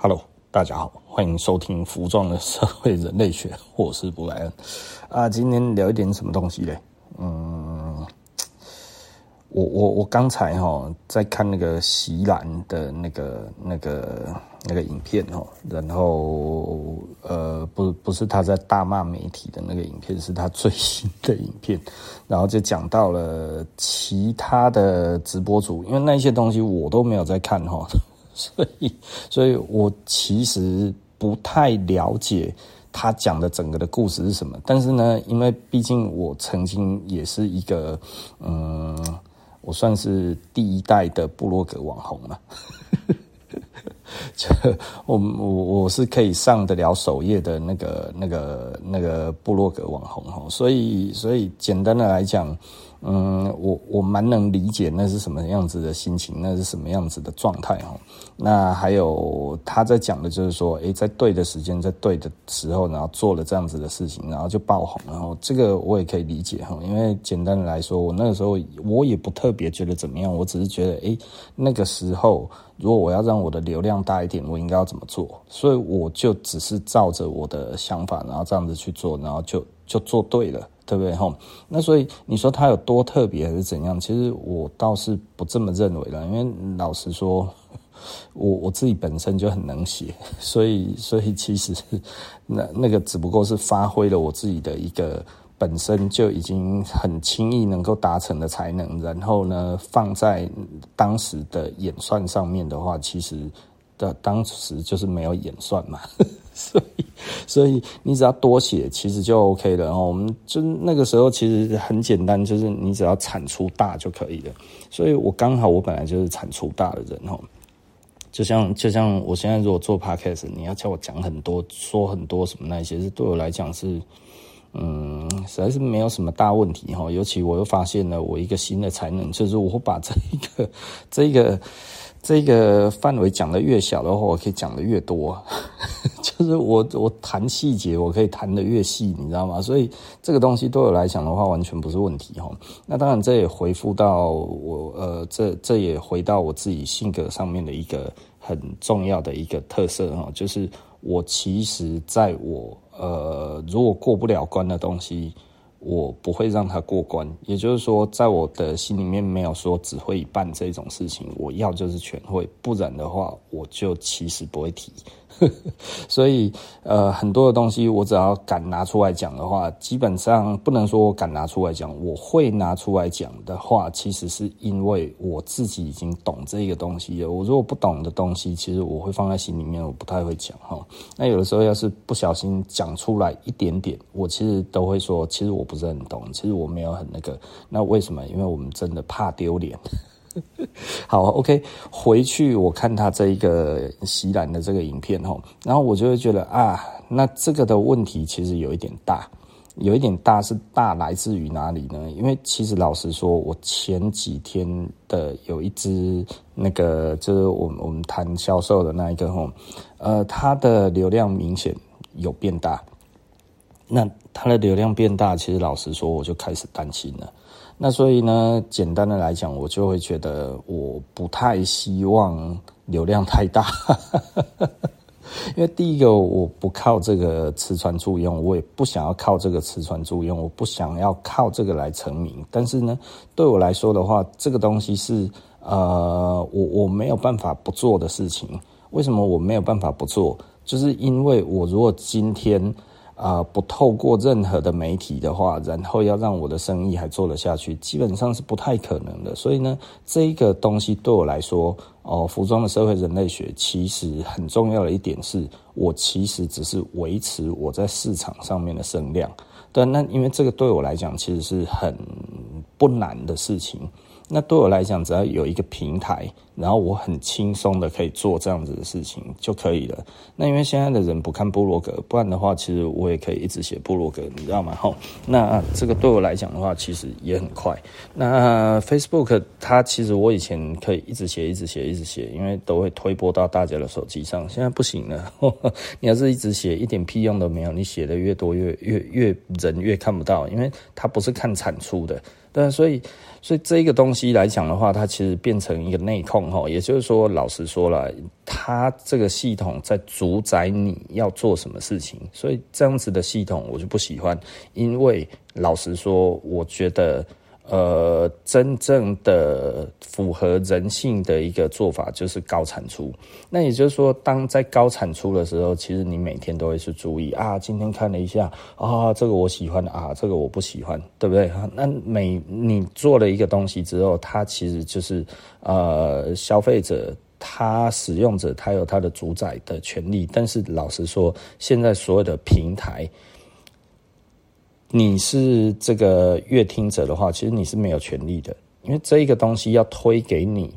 Hello，大家好，欢迎收听《服装的社会人类学》，我是布莱恩啊。今天聊一点什么东西嘞？嗯，我我我刚才哈在看那个席兰的那个那个那个影片哦，然后呃不不是他在大骂媒体的那个影片，是他最新的影片，然后就讲到了其他的直播主，因为那些东西我都没有在看哈。所以，所以我其实不太了解他讲的整个的故事是什么。但是呢，因为毕竟我曾经也是一个，嗯，我算是第一代的部落格网红嘛。就我我我是可以上得了首页的那个那个那个部落格网红哈。所以，所以简单的来讲。嗯，我我蛮能理解那是什么样子的心情，那是什么样子的状态哈。那还有他在讲的就是说，诶，在对的时间，在对的时候，然后做了这样子的事情，然后就爆红，然后这个我也可以理解哈。因为简单的来说，我那个时候我也不特别觉得怎么样，我只是觉得，诶，那个时候如果我要让我的流量大一点，我应该要怎么做？所以我就只是照着我的想法，然后这样子去做，然后就就做对了。对不对哈？那所以你说他有多特别还是怎样？其实我倒是不这么认为了，因为老实说，我我自己本身就很能写，所以所以其实 那那个只不过是发挥了我自己的一个本身就已经很轻易能够达成的才能，然后呢放在当时的演算上面的话，其实的当时就是没有演算嘛。所以，所以你只要多写，其实就 OK 了。我们就那个时候其实很简单，就是你只要产出大就可以了。所以我刚好我本来就是产出大的人哦。就像就像我现在如果做 Podcast，你要叫我讲很多、说很多什么那些，是对我来讲是，嗯，实在是没有什么大问题哈。尤其我又发现了我一个新的才能，就是我会把这一个这一个。这个范围讲得越小的话，我可以讲得越多。就是我我谈细节，我可以谈得越细，你知道吗？所以这个东西对我来讲的话，完全不是问题哈。那当然，这也回复到我呃，这这也回到我自己性格上面的一个很重要的一个特色哈，就是我其实在我呃，如果过不了关的东西。我不会让他过关，也就是说，在我的心里面没有说只会一半这种事情，我要就是全会，不然的话，我就其实不会提。所以，呃，很多的东西我只要敢拿出来讲的话，基本上不能说我敢拿出来讲，我会拿出来讲的话，其实是因为我自己已经懂这个东西了。我如果不懂的东西，其实我会放在心里面，我不太会讲哈。那有的时候要是不小心讲出来一点点，我其实都会说，其实我不是很懂，其实我没有很那个。那为什么？因为我们真的怕丢脸。好，OK，回去我看他这一个席兰的这个影片吼，然后我就会觉得啊，那这个的问题其实有一点大，有一点大是大来自于哪里呢？因为其实老实说，我前几天的有一只那个就是我们我们谈销售的那一个吼，呃，它的流量明显有变大，那它的流量变大，其实老实说，我就开始担心了。那所以呢，简单的来讲，我就会觉得我不太希望流量太大，因为第一个我不靠这个吃穿住用，我也不想要靠这个吃穿住用，我不想要靠这个来成名。但是呢，对我来说的话，这个东西是呃，我我没有办法不做的事情。为什么我没有办法不做？就是因为我如果今天。啊、不透过任何的媒体的话，然后要让我的生意还做得下去，基本上是不太可能的。所以呢，这一个东西对我来说，哦，服装的社会人类学其实很重要的一点是，我其实只是维持我在市场上面的声量。对，那因为这个对我来讲，其实是很不难的事情。那对我来讲，只要有一个平台，然后我很轻松的可以做这样子的事情就可以了。那因为现在的人不看部落格，不然的话，其实我也可以一直写部落格，你知道吗？吼，那这个对我来讲的话，其实也很快。那 Facebook 它其实我以前可以一直写、一直写、一直写，因为都会推播到大家的手机上。现在不行了，呵呵，你要是一直写，一点屁用都没有。你写的越多越，越越越人越看不到，因为它不是看产出的。对，所以，所以这一个东西来讲的话，它其实变成一个内控统哈，也就是说，老实说了，他这个系统在主宰你要做什么事情，所以这样子的系统我就不喜欢，因为老实说，我觉得。呃，真正的符合人性的一个做法就是高产出。那也就是说，当在高产出的时候，其实你每天都会去注意啊，今天看了一下啊，这个我喜欢啊，这个我不喜欢，对不对？那每你做了一个东西之后，它其实就是呃，消费者他使用者他有他的主宰的权利。但是老实说，现在所有的平台。你是这个阅听者的话，其实你是没有权利的，因为这一个东西要推给你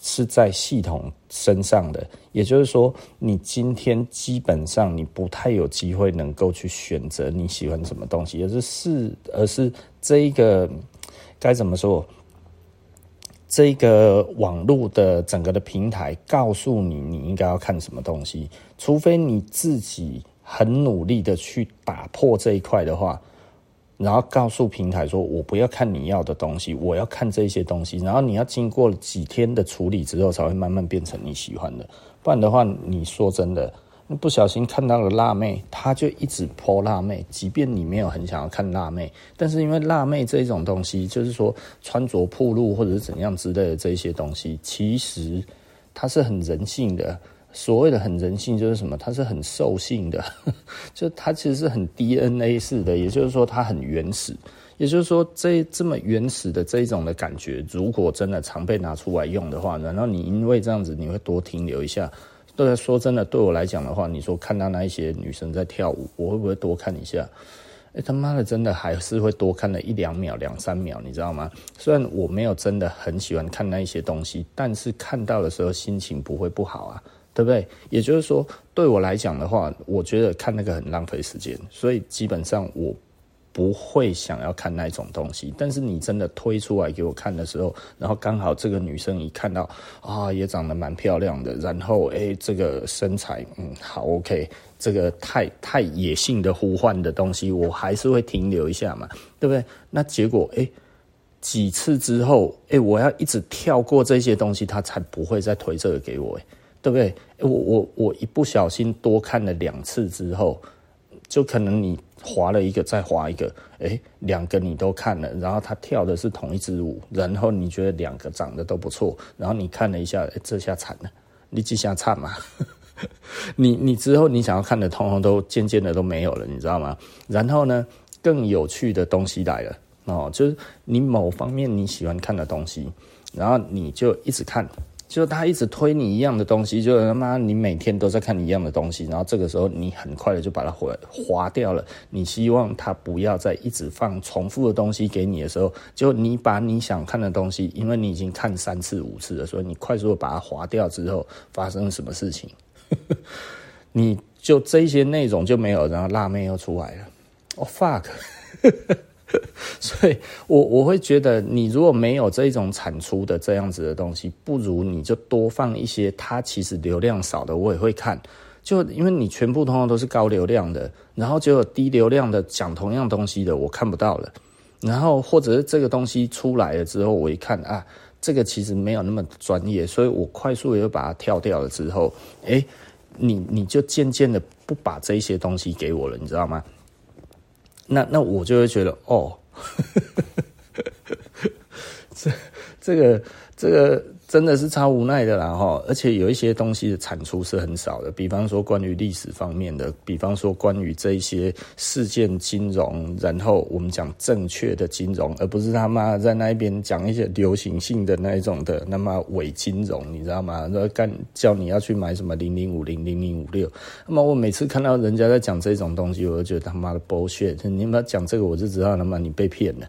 是在系统身上的，也就是说，你今天基本上你不太有机会能够去选择你喜欢什么东西，而是是而是这一个该怎么说？这个网络的整个的平台告诉你你应该要看什么东西，除非你自己很努力的去打破这一块的话。然后告诉平台说：“我不要看你要的东西，我要看这些东西。然后你要经过几天的处理之后，才会慢慢变成你喜欢的。不然的话，你说真的，不小心看到了辣妹，他就一直 po 辣妹。即便你没有很想要看辣妹，但是因为辣妹这种东西，就是说穿着暴露或者是怎样之类的这些东西，其实它是很人性的。”所谓的很人性就是什么？它是很兽性的，就它其实是很 DNA 式的，也就是说它很原始。也就是说，这这么原始的这一种的感觉，如果真的常被拿出来用的话，然后你因为这样子，你会多停留一下。对，说真的，对我来讲的话，你说看到那一些女生在跳舞，我会不会多看一下？哎，他妈的，真的还是会多看了一两秒、两三秒，你知道吗？虽然我没有真的很喜欢看那一些东西，但是看到的时候心情不会不好啊。对不对？也就是说，对我来讲的话，我觉得看那个很浪费时间，所以基本上我不会想要看那种东西。但是你真的推出来给我看的时候，然后刚好这个女生一看到啊，也长得蛮漂亮的，然后哎，这个身材嗯好 OK，这个太太野性的呼唤的东西，我还是会停留一下嘛，对不对？那结果哎，几次之后哎，我要一直跳过这些东西，他才不会再推这个给我哎。对不对？我我我一不小心多看了两次之后，就可能你滑了一个再滑一个，诶，两个你都看了，然后他跳的是同一支舞，然后你觉得两个长得都不错，然后你看了一下，诶，这下惨了，你几下惨嘛？你你之后你想要看的，通通都渐渐的都没有了，你知道吗？然后呢，更有趣的东西来了哦，就是你某方面你喜欢看的东西，然后你就一直看。就他一直推你一样的东西，就他妈你每天都在看你一样的东西，然后这个时候你很快的就把它划划掉了。你希望他不要再一直放重复的东西给你的时候，就你把你想看的东西，因为你已经看三次五次了，所以你快速的把它划掉之后，发生了什么事情？你就这些内容就没有，然后辣妹又出来了。哦、fuck！所以我我会觉得，你如果没有这种产出的这样子的东西，不如你就多放一些它其实流量少的，我也会看。就因为你全部通常都是高流量的，然后就有低流量的讲同样东西的，我看不到了。然后或者是这个东西出来了之后，我一看啊，这个其实没有那么专业，所以我快速又把它跳掉了之后，诶，你你就渐渐的不把这些东西给我了，你知道吗？那那我就会觉得哦，这这个这个真的是超无奈的啦哈，而且有一些东西的产出是很少的，比方说关于历史方面的，比方说关于这一些事件金融，然后我们讲正确的金融，而不是他妈在那边讲一些流行性的那一种的那么伪金融，你知道吗？那干叫你要去买什么零零五零零零五六，那么我每次看到人家在讲这种东西，我就觉得他妈的 bullshit，你们讲这个我就知道他妈你被骗了。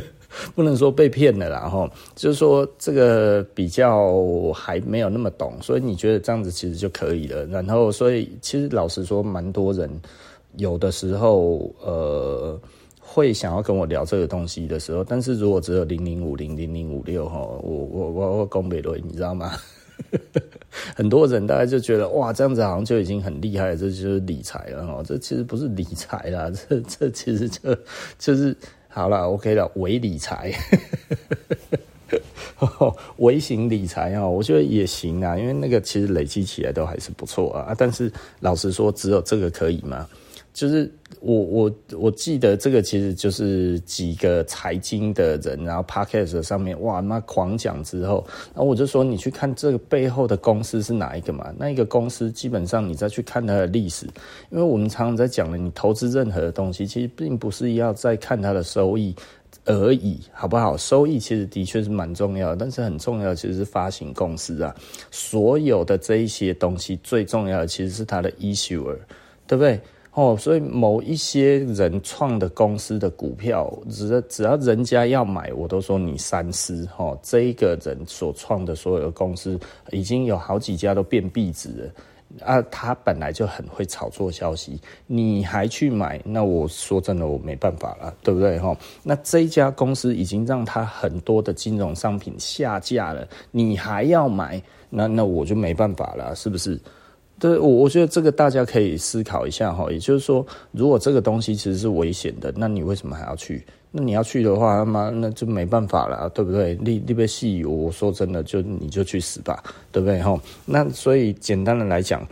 不能说被骗了啦，然后就是说这个比较还没有那么懂，所以你觉得这样子其实就可以了。然后，所以其实老实说，蛮多人有的时候呃会想要跟我聊这个东西的时候，但是如果只有零零五零零零五六哈，我我我我讲不对，你知道吗？很多人大概就觉得哇，这样子好像就已经很厉害了，这就是理财了哈。这其实不是理财啦，这这其实就就是。好了，OK 了，微理财，微型理财啊，我觉得也行啊，因为那个其实累积起来都还是不错啊。但是老实说，只有这个可以吗？就是我我我记得这个其实就是几个财经的人，然后 podcast 上面哇那狂讲之后，然后我就说你去看这个背后的公司是哪一个嘛？那一个公司基本上你再去看它的历史，因为我们常常在讲的，你投资任何的东西，其实并不是要再看它的收益而已，好不好？收益其实的确是蛮重要的，但是很重要的其实是发行公司啊，所有的这一些东西最重要的其实是它的 issuer，对不对？哦，所以某一些人创的公司的股票，只要只要人家要买，我都说你三思。哦，这一个人所创的所有的公司，已经有好几家都变壁纸了啊！他本来就很会炒作消息，你还去买？那我说真的，我没办法了，对不对？哈，那这一家公司已经让他很多的金融商品下架了，你还要买？那那我就没办法了，是不是？对，我我觉得这个大家可以思考一下哈，也就是说，如果这个东西其实是危险的，那你为什么还要去？那你要去的话，他妈那就没办法了，对不对？你你别戏，我说真的，就你就去死吧，对不对哈？那所以简单的来讲，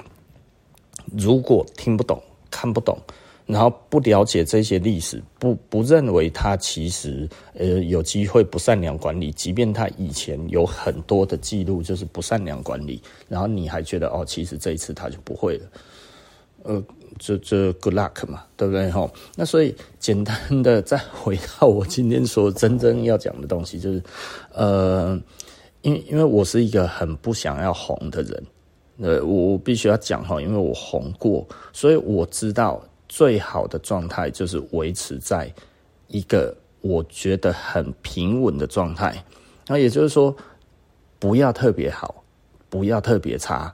如果听不懂、看不懂。然后不了解这些历史，不不认为他其实呃有机会不善良管理，即便他以前有很多的记录就是不善良管理，然后你还觉得哦，其实这一次他就不会了，呃，这这 good luck 嘛，对不对哈？那所以简单的再回到我今天说真正要讲的东西，就是呃，因为因为我是一个很不想要红的人，呃，我我必须要讲哈，因为我红过，所以我知道。最好的状态就是维持在一个我觉得很平稳的状态，那也就是说，不要特别好，不要特别差，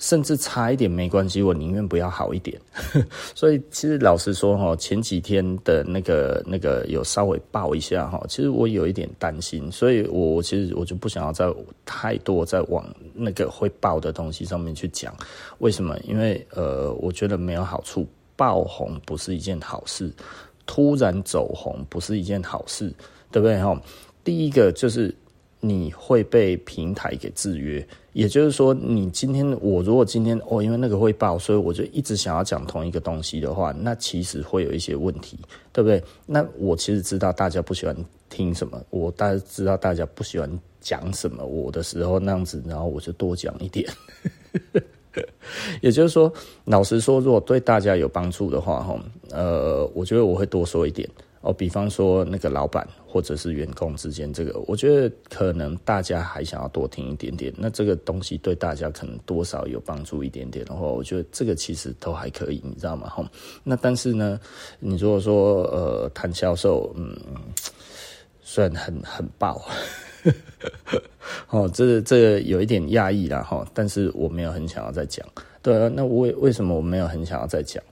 甚至差一点没关系，我宁愿不要好一点。所以其实老实说哈，前几天的那个那个有稍微爆一下哈，其实我有一点担心，所以我其实我就不想要再太多再往那个会爆的东西上面去讲。为什么？因为呃，我觉得没有好处。爆红不是一件好事，突然走红不是一件好事，对不对？哈，第一个就是你会被平台给制约，也就是说，你今天我如果今天哦，因为那个会爆，所以我就一直想要讲同一个东西的话，那其实会有一些问题，对不对？那我其实知道大家不喜欢听什么，我大家知道大家不喜欢讲什么，我的时候那样子，然后我就多讲一点。也就是说，老实说，如果对大家有帮助的话，哈，呃，我觉得我会多说一点哦。比方说，那个老板或者是员工之间，这个我觉得可能大家还想要多听一点点。那这个东西对大家可能多少有帮助一点点的话，我觉得这个其实都还可以，你知道吗？哈，那但是呢，你如果说呃谈销售，嗯，虽然很很爆。哦，这这有一点压抑啦哈，但是我没有很想要再讲。对啊，那为为什么我没有很想要再讲？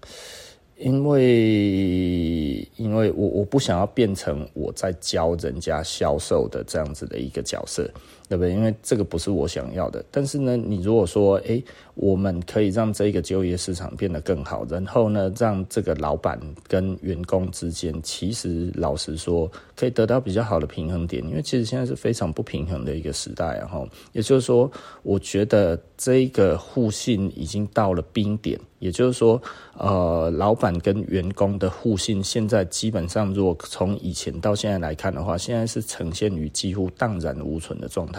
因为因为我我不想要变成我在教人家销售的这样子的一个角色。对不对？因为这个不是我想要的。但是呢，你如果说，诶，我们可以让这个就业市场变得更好，然后呢，让这个老板跟员工之间，其实老实说，可以得到比较好的平衡点。因为其实现在是非常不平衡的一个时代，然后，也就是说，我觉得这个互信已经到了冰点。也就是说，呃，老板跟员工的互信，现在基本上，如果从以前到现在来看的话，现在是呈现于几乎荡然无存的状态。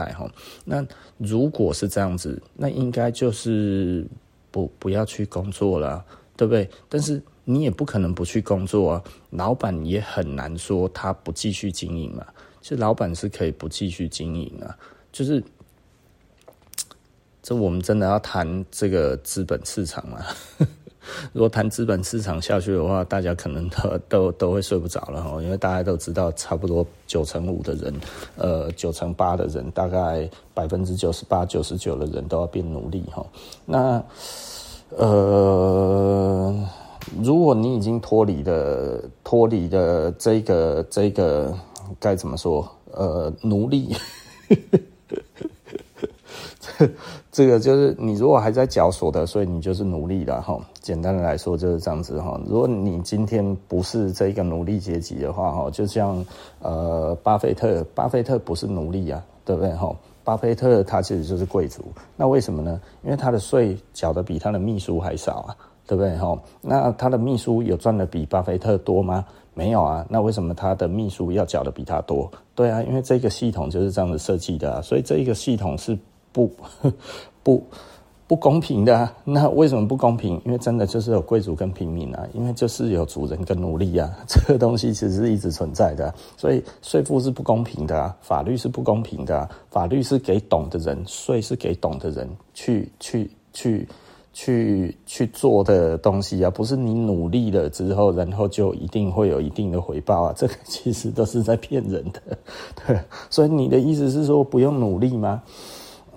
那如果是这样子，那应该就是不不要去工作了，对不对？但是你也不可能不去工作啊，老板也很难说他不继续经营嘛。其实老板是可以不继续经营啊，就是这我们真的要谈这个资本市场嘛。如果谈资本市场下去的话，大家可能都都 都会睡不着了哈，因为大家都知道，差不多九成五的人，呃，九成八的人，大概百分之九十八、九十九的人都要变奴隶哈。那呃，如果你已经脱离了脱离了这个这个该怎么说？呃，奴隶。这个就是你如果还在缴所得税，你就是奴隶了哈。简单的来说就是这样子哈。如果你今天不是这个奴隶阶级的话哈，就像呃巴菲特，巴菲特不是奴隶啊，对不对？哈，巴菲特他其实就是贵族，那为什么呢？因为他的税缴的比他的秘书还少啊，对不对？哈，那他的秘书有赚的比巴菲特多吗？没有啊，那为什么他的秘书要缴的比他多？对啊，因为这个系统就是这样子设计的啊，所以这一个系统是不 不。不公平的，那为什么不公平？因为真的就是有贵族跟平民啊，因为就是有主人跟奴隶啊，这个东西其实是一直存在的，所以税负是不公平的啊，法律是不公平的，法律是给懂的人，税是给懂的人去去去去去做的东西啊，不是你努力了之后，然后就一定会有一定的回报啊，这个其实都是在骗人的，对，所以你的意思是说不用努力吗？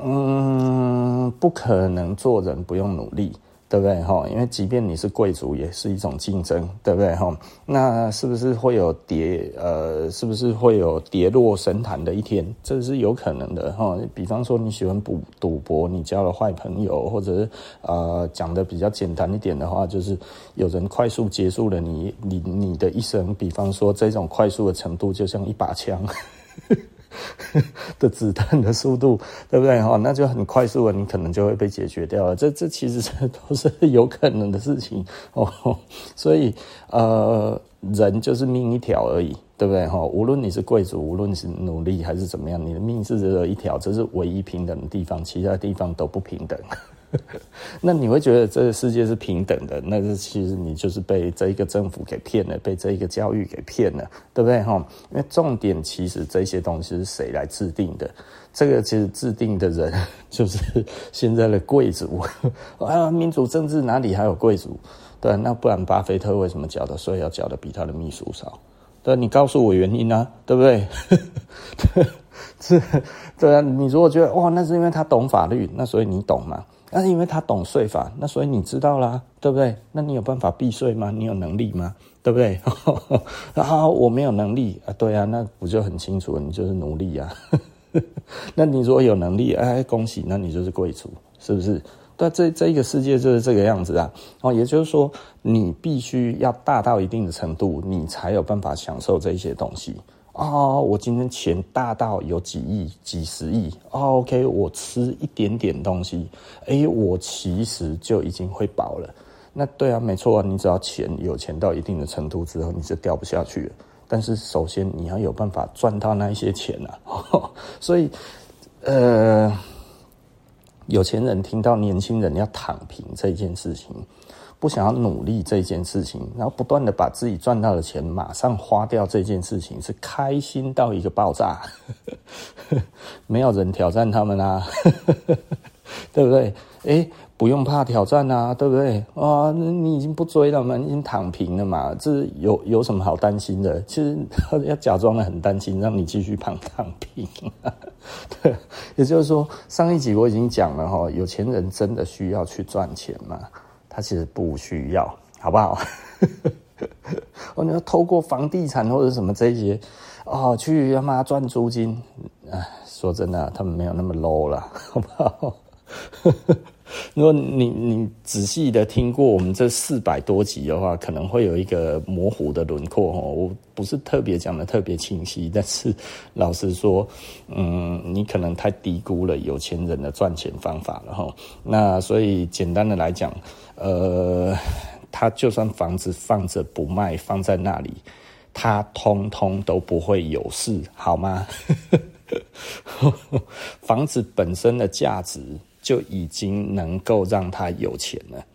嗯，不可能做人不用努力，对不对哈？因为即便你是贵族，也是一种竞争，对不对哈？那是不是会有跌？呃，是不是会有跌落神坛的一天？这是有可能的哈。比方说你喜欢赌赌博，你交了坏朋友，或者是呃讲的比较简单一点的话，就是有人快速结束了你你你的一生。比方说这种快速的程度，就像一把枪。的子弹的速度，对不对？哈，那就很快速了，你可能就会被解决掉了。这这其实 都是有可能的事情哦。所以呃，人就是命一条而已，对不对？哈，无论你是贵族，无论是努力还是怎么样，你的命是只有一条，这是唯一平等的地方，其他地方都不平等。那你会觉得这个世界是平等的？那是其实你就是被这一个政府给骗了，被这一个教育给骗了，对不对？哈，因为重点其实这些东西是谁来制定的？这个其实制定的人就是现在的贵族啊！民主政治哪里还有贵族？对，那不然巴菲特为什么缴的税要缴的比他的秘书少？对，你告诉我原因啊，对不对？是，对啊。你如果觉得哇，那是因为他懂法律，那所以你懂嘛？那是因为他懂税法，那所以你知道啦，对不对？那你有办法避税吗？你有能力吗？对不对？啊，我没有能力啊，对啊，那不就很清楚，你就是奴隶啊。那你如果有能力，哎，恭喜，那你就是贵族，是不是？对，这这一个世界就是这个样子啊。哦，也就是说，你必须要大到一定的程度，你才有办法享受这些东西。哦，我今天钱大到有几亿、几十亿。哦，OK，我吃一点点东西，诶，我其实就已经会饱了。那对啊，没错啊，你只要钱有钱到一定的程度之后，你就掉不下去了。但是首先你要有办法赚到那一些钱啊。所以，呃，有钱人听到年轻人要躺平这件事情。不想要努力这件事情，然后不断的把自己赚到的钱马上花掉这件事情，是开心到一个爆炸，没有人挑战他们啊，对不对？诶，不用怕挑战啊，对不对？啊，你已经不追了嘛，你已经躺平了嘛，这有有什么好担心的？其实要假装的很担心，让你继续躺躺平。对，也就是说，上一集我已经讲了哈，有钱人真的需要去赚钱嘛？他其实不需要，好不好？我 你要透过房地产或者什么这些哦，去他妈赚租金。哎，说真的，他们没有那么 low 了，好不好？如果你你仔细的听过我们这四百多集的话，可能会有一个模糊的轮廓哦。我不是特别讲的特别清晰，但是老实说，嗯，你可能太低估了有钱人的赚钱方法了哈。那所以简单的来讲，呃，他就算房子放着不卖，放在那里，他通通都不会有事，好吗？房子本身的价值。就已经能够让他有钱了，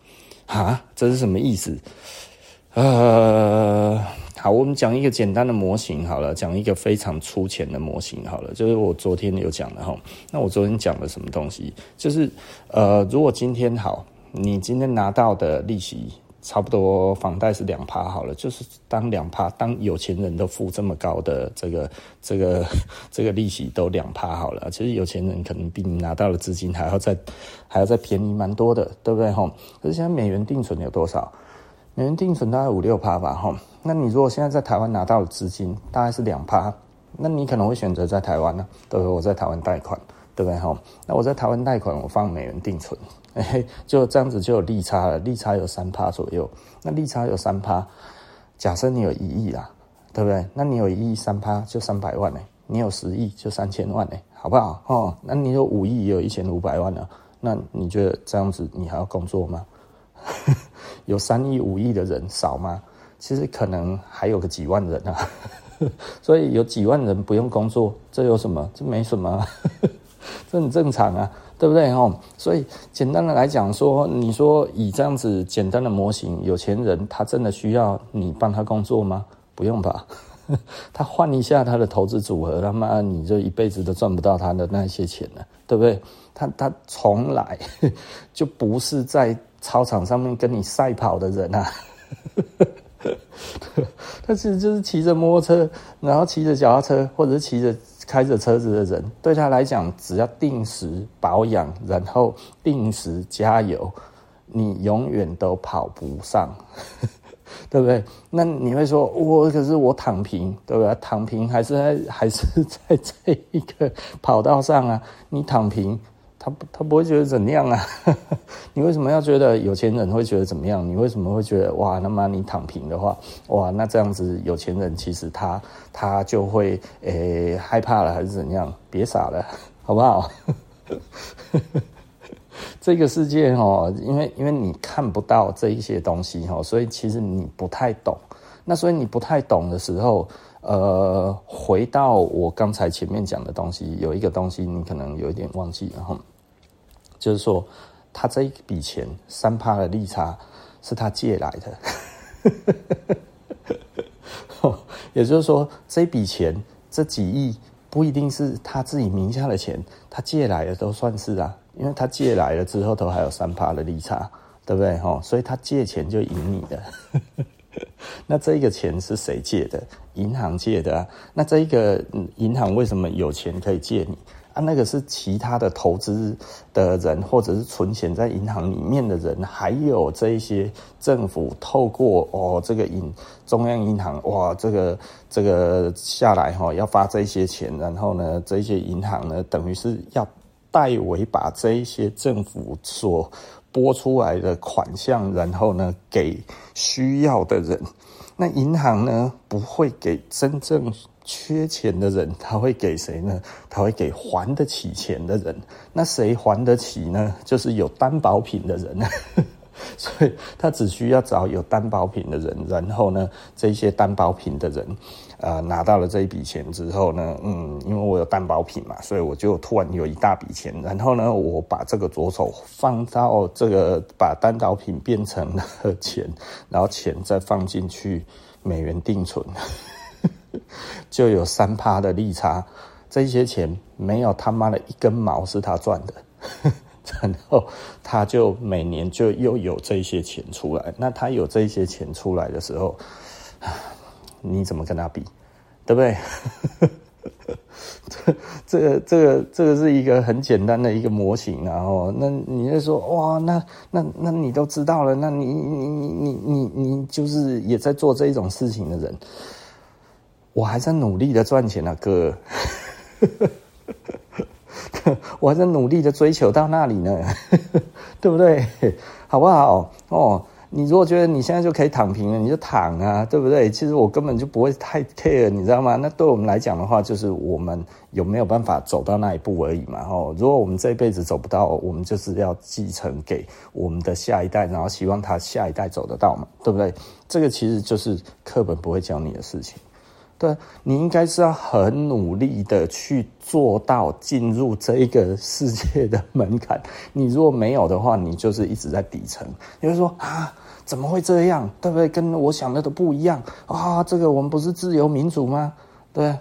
啊，这是什么意思？呃，好，我们讲一个简单的模型好了，讲一个非常粗浅的模型好了，就是我昨天有讲的哈。那我昨天讲了什么东西？就是呃，如果今天好，你今天拿到的利息。差不多房贷是两趴好了，就是当两趴，当有钱人都付这么高的这个这个 这个利息都两趴好了，其实有钱人可能比你拿到的资金还要再还要再便宜蛮多的，对不对吼？可是现在美元定存有多少？美元定存大概五六趴吧吼。那你如果现在在台湾拿到的资金大概是两趴，那你可能会选择在台湾呢？对不对？我在台湾贷款，对不对吼？那我在台湾贷款，我放美元定存。哎，就这样子就有利差了，利差有三趴左右。那利差有三趴，假设你有一亿啦，对不对？那你有一亿三趴就三百万呢，你有十亿就三千万呢，好不好？哦，那你有五亿，也有一千五百万了，那你觉得这样子你还要工作吗？有三亿、五亿的人少吗？其实可能还有个几万人啊。所以有几万人不用工作，这有什么？这没什么，这很正常啊，对不对？哦，所以简单的来讲说，你说以这样子简单的模型，有钱人他真的需要你帮他工作吗？不用吧，他换一下他的投资组合，他妈你就一辈子都赚不到他的那些钱了，对不对？他他从来 就不是在操场上面跟你赛跑的人啊。他其实就是骑着摩托车，然后骑着脚踏车，或者是骑着开着车子的人。对他来讲，只要定时保养，然后定时加油，你永远都跑不上，对不对？那你会说，我可是我躺平，对不对？躺平还是在还是在这一个跑道上啊？你躺平。他不，他不会觉得怎样啊？你为什么要觉得有钱人会觉得怎么样？你为什么会觉得哇？那么你躺平的话，哇，那这样子有钱人其实他他就会诶、害怕了还是怎样？别傻了，好不好？这个世界哦，因为因为你看不到这一些东西哦，所以其实你不太懂。那所以你不太懂的时候，呃，回到我刚才前面讲的东西，有一个东西你可能有一点忘记，然后就是说，他这一笔钱三趴的利差是他借来的，也就是说，这笔钱这几亿不一定是他自己名下的钱，他借来的都算是啊，因为他借来了之后都还有三趴的利差，对不对？哈，所以他借钱就赢你的。那这个钱是谁借的？银行借的啊。那这一个银行为什么有钱可以借你啊？那个是其他的投资的人，或者是存钱在银行里面的人，还有这一些政府透过哦这个银中央银行哇，这个这个下来哈，要发这些钱，然后呢，这些银行呢，等于是要代为把这一些政府所拨出来的款项，然后呢，给需要的人。那银行呢，不会给真正缺钱的人，他会给谁呢？他会给还得起钱的人。那谁还得起呢？就是有担保品的人。所以他只需要找有担保品的人，然后呢，这些担保品的人，呃，拿到了这一笔钱之后呢，嗯，因为我有担保品嘛，所以我就突然有一大笔钱，然后呢，我把这个左手放到这个，把担保品变成了钱，然后钱再放进去美元定存，就有三趴的利差，这些钱没有他妈的一根毛是他赚的。然后他就每年就又有这些钱出来，那他有这些钱出来的时候，你怎么跟他比，对不对？这个这个这个是一个很简单的一个模型，然后那你就说哇，那那那你都知道了，那你你你你你你就是也在做这一种事情的人，我还在努力的赚钱啊，哥。我还在努力的追求到那里呢，对不对？好不好？哦，你如果觉得你现在就可以躺平了，你就躺啊，对不对？其实我根本就不会太 care，你知道吗？那对我们来讲的话，就是我们有没有办法走到那一步而已嘛。哦，如果我们这一辈子走不到，我们就是要继承给我们的下一代，然后希望他下一代走得到嘛，对不对？这个其实就是课本不会教你的事情。对，你应该是要很努力的去做到进入这一个世界的门槛。你如果没有的话，你就是一直在底层。你会说啊，怎么会这样？对不对？跟我想的都不一样啊！这个我们不是自由民主吗？对，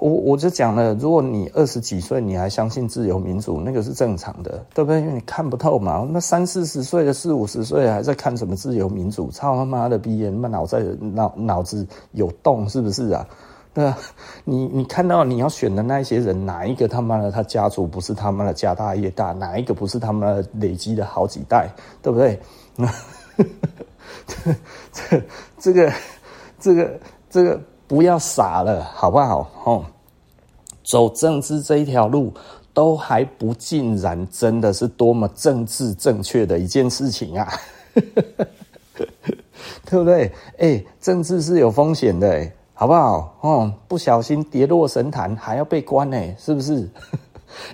我我就讲了，如果你二十几岁你还相信自由民主，那个是正常的，对不对？因为你看不透嘛。那三四十岁的、四五十岁还在看什么自由民主？操他妈的逼！人，那脑子脑脑子有洞是不是啊？对啊，你你看到你要选的那些人，哪一个他妈的他家族不是他妈的家大业大？哪一个不是他妈的累积了好几代？对不对？这这个这个这个。不要傻了，好不好？哦，走政治这一条路，都还不尽然真的是多么政治正确的一件事情啊，对不对？哎，政治是有风险的，好不好？哦，不小心跌落神坛还要被关呢，是不是？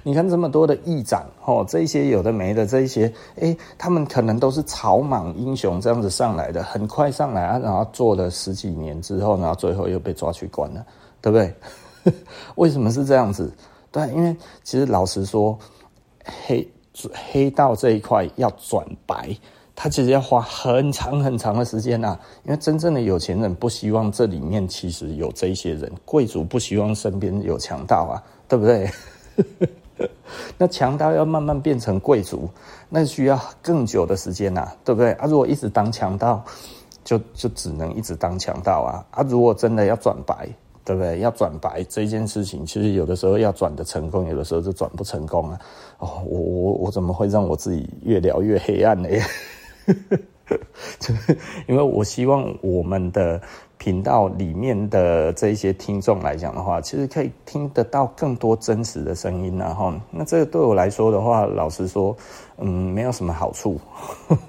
你看这么多的议长，哦，这一些有的没的，这一些，哎，他们可能都是草莽英雄这样子上来的，很快上来啊，然后做了十几年之后，然后最后又被抓去关了，对不对？为什么是这样子？对，因为其实老实说，黑黑道这一块要转白。他其实要花很长很长的时间呐，因为真正的有钱人不希望这里面其实有这些人，贵族不希望身边有强盗啊，对不对？那强盗要慢慢变成贵族，那需要更久的时间呐，对不对？啊，如果一直当强盗，就就只能一直当强盗啊。啊，如果真的要转白，对不对？要转白这件事情，其实有的时候要转的成功，有的时候就转不成功啊。哦，我我我怎么会让我自己越聊越黑暗呢？就因为我希望我们的频道里面的这一些听众来讲的话，其实可以听得到更多真实的声音，然后那这个对我来说的话，老实说，嗯，没有什么好处。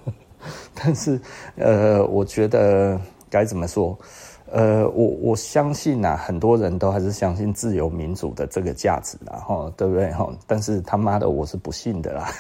但是，呃，我觉得该怎么说？呃，我我相信啊，很多人都还是相信自由民主的这个价值，然后对不对？哈，但是他妈的，我是不信的啦。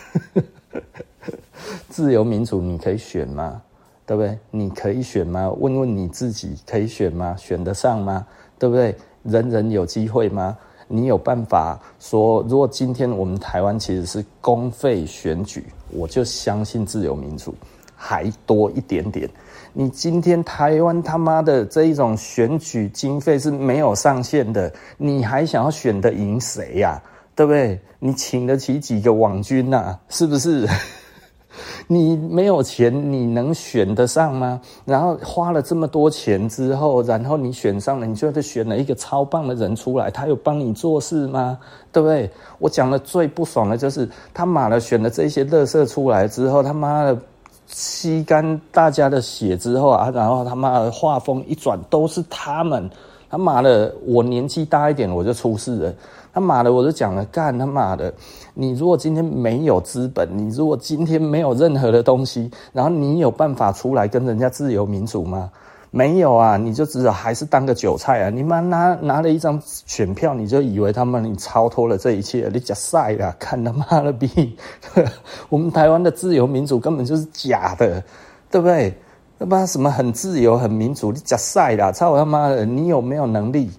自由民主，你可以选吗？对不对？你可以选吗？问问你自己，可以选吗？选得上吗？对不对？人人有机会吗？你有办法说，如果今天我们台湾其实是公费选举，我就相信自由民主还多一点点。你今天台湾他妈的这一种选举经费是没有上限的，你还想要选得赢谁呀？对不对？你请得起几个网军呐？是不是？你没有钱，你能选得上吗？然后花了这么多钱之后，然后你选上了，你觉得选了一个超棒的人出来，他有帮你做事吗？对不对？我讲的最不爽的就是他妈的选了这些垃圾出来之后，他妈的吸干大家的血之后啊，然后他妈的画风一转，都是他们。他妈的，我年纪大一点我就出事了。他妈的，我就讲了，干他妈的！你如果今天没有资本，你如果今天没有任何的东西，然后你有办法出来跟人家自由民主吗？没有啊，你就只有还是当个韭菜啊！你妈拿拿了一张选票，你就以为他们你超脱了这一切，你假赛啦！看他妈的逼！我们台湾的自由民主根本就是假的，对不对？他妈什么很自由很民主？你假赛啦！操他妈的！你有没有能力？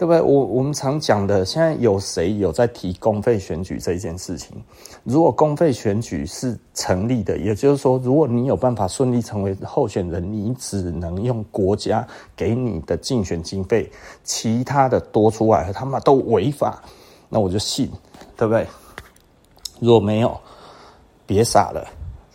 对不对？我我们常讲的，现在有谁有在提公费选举这件事情？如果公费选举是成立的，也就是说，如果你有办法顺利成为候选人，你只能用国家给你的竞选经费，其他的多出来他妈都违法，那我就信，对不对？如果没有，别傻了。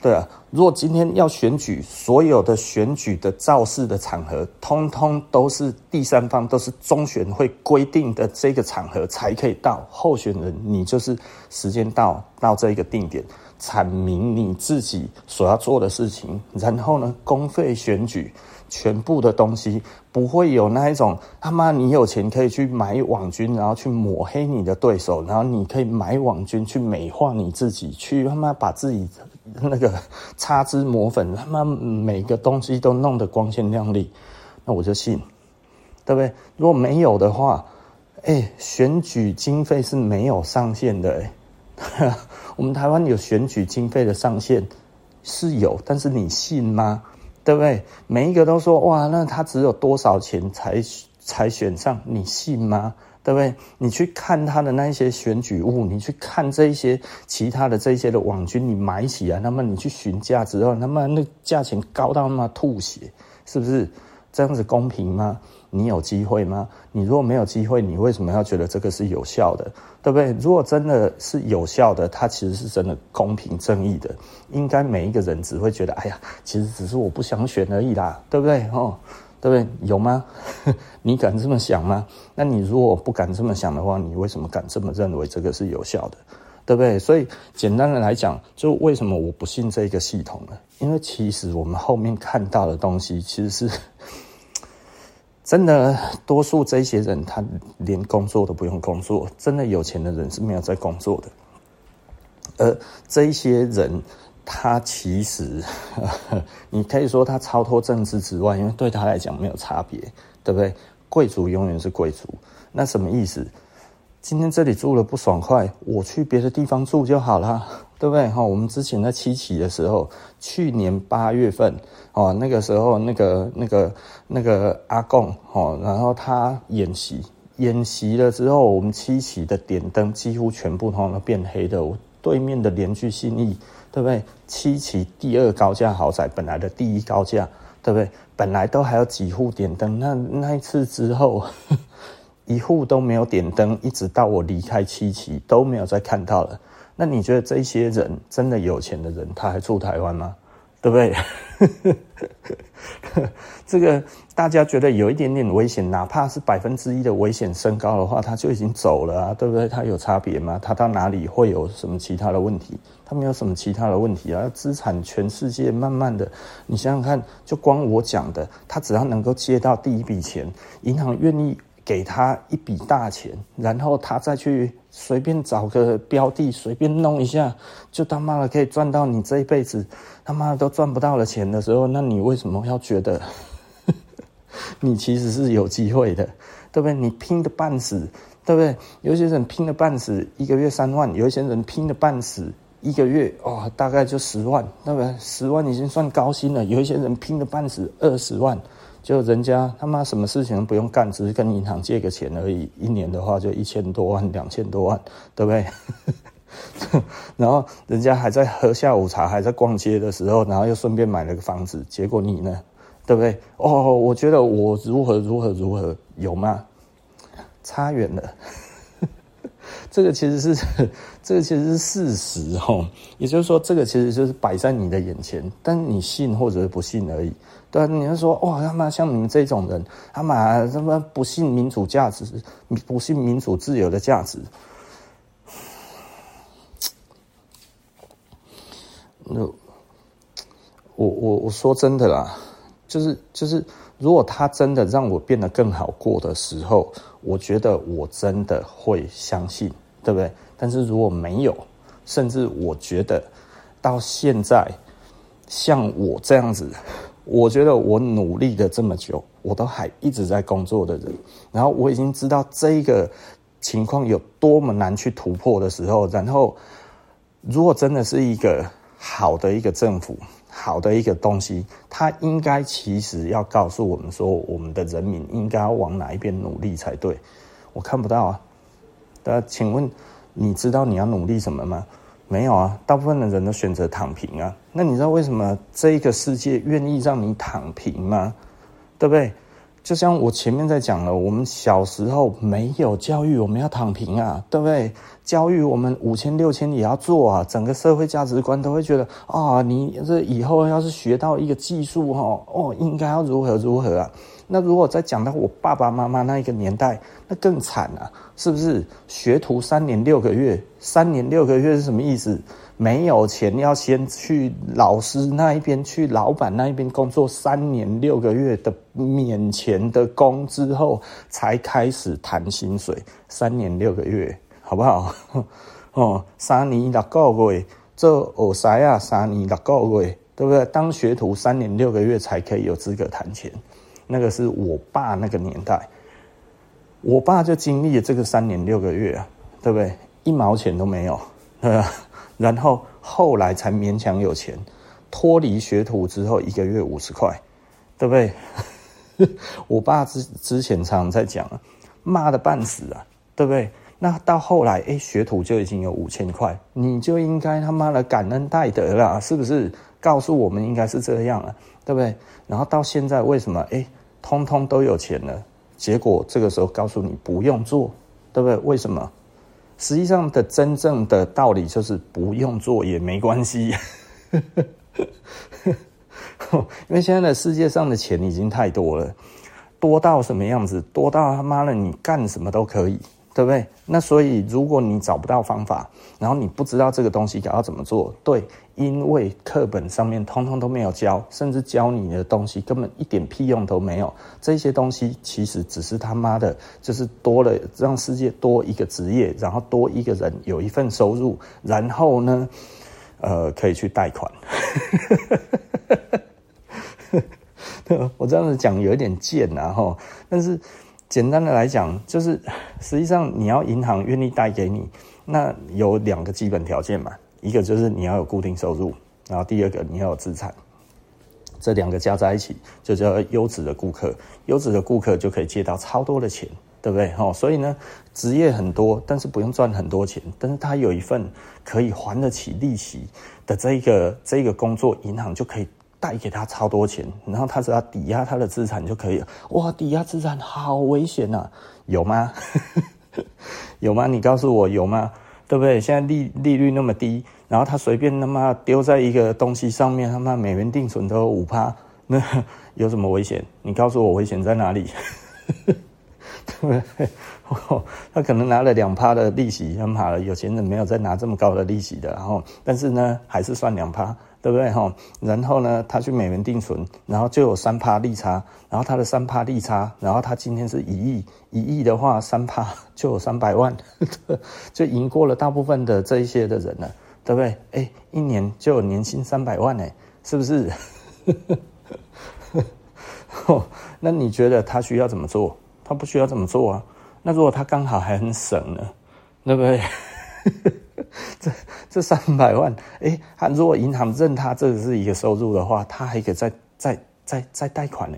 对啊，如果今天要选举，所有的选举的造势的场合，通通都是第三方，都是中选会规定的这个场合才可以到候选人，你就是时间到到这一个定点，阐明你自己所要做的事情，然后呢，公费选举。全部的东西不会有那一种他妈，你有钱可以去买网军，然后去抹黑你的对手，然后你可以买网军去美化你自己，去他妈把自己那个擦脂抹粉，他妈每个东西都弄得光鲜亮丽，那我就信，对不对？如果没有的话，哎，选举经费是没有上限的，哎，我们台湾有选举经费的上限是有，但是你信吗？对不对？每一个都说哇，那他只有多少钱才才选上？你信吗？对不对？你去看他的那一些选举物，你去看这一些其他的这些的网军，你买起来，那么你去询价之后，那么那价钱高到那么吐血，是不是？这样子公平吗？你有机会吗？你如果没有机会，你为什么要觉得这个是有效的？对不对？如果真的是有效的，它其实是真的公平正义的，应该每一个人只会觉得，哎呀，其实只是我不想选而已啦，对不对？哦，对不对？有吗？你敢这么想吗？那你如果不敢这么想的话，你为什么敢这么认为这个是有效的？对不对？所以简单的来讲，就为什么我不信这个系统呢？因为其实我们后面看到的东西，其实是。真的，多数这些人他连工作都不用工作。真的有钱的人是没有在工作的，而这一些人，他其实，你可以说他超脱政治之外，因为对他来讲没有差别，对不对？贵族永远是贵族，那什么意思？今天这里住了不爽快，我去别的地方住就好了，对不对？哈，我们之前在七期的时候，去年八月份，哦，那个时候那个那个那个阿贡，哦，然后他演习，演习了之后，我们七期的点灯几乎全部通通变黑的。我对面的联聚信义，对不对？七期第二高价豪宅，本来的第一高价，对不对？本来都还有几户点灯，那那一次之后，一户都没有点灯，一直到我离开七期都没有再看到了。那你觉得这些人真的有钱的人，他还住台湾吗？对不对？这个大家觉得有一点点危险，哪怕是百分之一的危险升高的话，他就已经走了啊，对不对？他有差别吗？他到哪里会有什么其他的问题？他没有什么其他的问题啊。资产全世界慢慢的，你想想看，就光我讲的，他只要能够借到第一笔钱，银行愿意给他一笔大钱，然后他再去随便找个标的，随便弄一下，就他妈的可以赚到你这一辈子他妈的都赚不到的钱的时候，那你为什么要觉得？你其实是有机会的，对不对？你拼得半死，对不对？有些人拼得半死，一个月三万；有一些人拼得半死，一个月哦，大概就十万，对不对？十万已经算高薪了。有一些人拼得半死，二十万，就人家他妈什么事情都不用干，只是跟银行借个钱而已。一年的话就一千多万、两千多万，对不对？然后人家还在喝下午茶，还在逛街的时候，然后又顺便买了个房子，结果你呢？对不对？哦，我觉得我如何如何如何有吗？差远了。这个其实是，这个其实是事实哦。也就是说，这个其实就是摆在你的眼前，但你信或者是不信而已。对啊，你就说哇，他妈像你们这种人，他妈他妈不信民主价值，不信民主自由的价值。那我我我说真的啦。就是就是，如果他真的让我变得更好过的时候，我觉得我真的会相信，对不对？但是如果没有，甚至我觉得到现在，像我这样子，我觉得我努力了这么久，我都还一直在工作的人，然后我已经知道这个情况有多么难去突破的时候，然后如果真的是一个好的一个政府。好的一个东西，它应该其实要告诉我们说，我们的人民应该往哪一边努力才对。我看不到啊，那请问你知道你要努力什么吗？没有啊，大部分的人都选择躺平啊。那你知道为什么这个世界愿意让你躺平吗？对不对？就像我前面在讲了，我们小时候没有教育，我们要躺平啊，对不对？教育我们五千六千也要做啊，整个社会价值观都会觉得啊、你这以后要是学到一个技术哈，哦，应该要如何如何啊。那如果再讲到我爸爸妈妈那一个年代，那更惨啊，是不是？学徒三年六个月，三年六个月是什么意思？没有钱，要先去老师那一边，去老板那一边工作三年六个月的免钱的工之后，才开始谈薪水。三年六个月，好不好？哦，三年六个月做学师啊，三年六个月，对不对？当学徒三年六个月才可以有资格谈钱。那个是我爸那个年代，我爸就经历了这个三年六个月啊，对不对？一毛钱都没有，对吧？然后后来才勉强有钱，脱离学徒之后一个月五十块，对不对？我爸之之前常常在讲啊，骂得半死啊，对不对？那到后来，哎，学徒就已经有五千块，你就应该他妈的感恩戴德了，是不是？告诉我们应该是这样啊，对不对？然后到现在为什么哎，通通都有钱了？结果这个时候告诉你不用做，对不对？为什么？实际上的真正的道理就是不用做也没关系，因为现在的世界上的钱已经太多了，多到什么样子？多到他妈的你干什么都可以。对不对？那所以，如果你找不到方法，然后你不知道这个东西要怎么做，对，因为课本上面通通都没有教，甚至教你的东西根本一点屁用都没有。这些东西其实只是他妈的，就是多了让世界多一个职业，然后多一个人有一份收入，然后呢，呃，可以去贷款。我这样子讲有一点贱啊，哈，但是。简单的来讲，就是实际上你要银行愿意贷给你，那有两个基本条件嘛，一个就是你要有固定收入，然后第二个你要有资产，这两个加在一起就叫优质的顾客，优质的顾客就可以借到超多的钱。对不对？哦，所以呢，职业很多，但是不用赚很多钱，但是他有一份可以还得起利息的这一个这一个工作，银行就可以贷给他超多钱，然后他只要抵押他的资产就可以了。哇，抵押资产好危险呐，有吗？有吗？你告诉我有吗？对不对？现在利利率那么低，然后他随便他妈丢在一个东西上面，他妈美元定存都五趴，那有什么危险？你告诉我危险在哪里？对不对？他可能拿了两趴的利息，很好了。有钱人没有再拿这么高的利息的，然后，但是呢，还是算两趴，对不对？哈，然后呢，他去美元定存，然后就有三趴利差，然后他的三趴利差，然后他今天是一亿，一亿的话，三趴就有三百万，就赢过了大部分的这一些的人了，对不对？哎，一年就有年薪三百万，哎，是不是？那你觉得他需要怎么做？他不需要怎么做啊。那如果他刚好还很省呢，对不对？这这三百万，哎，他如果银行认他这是一个收入的话，他还可以再再再再贷款呢，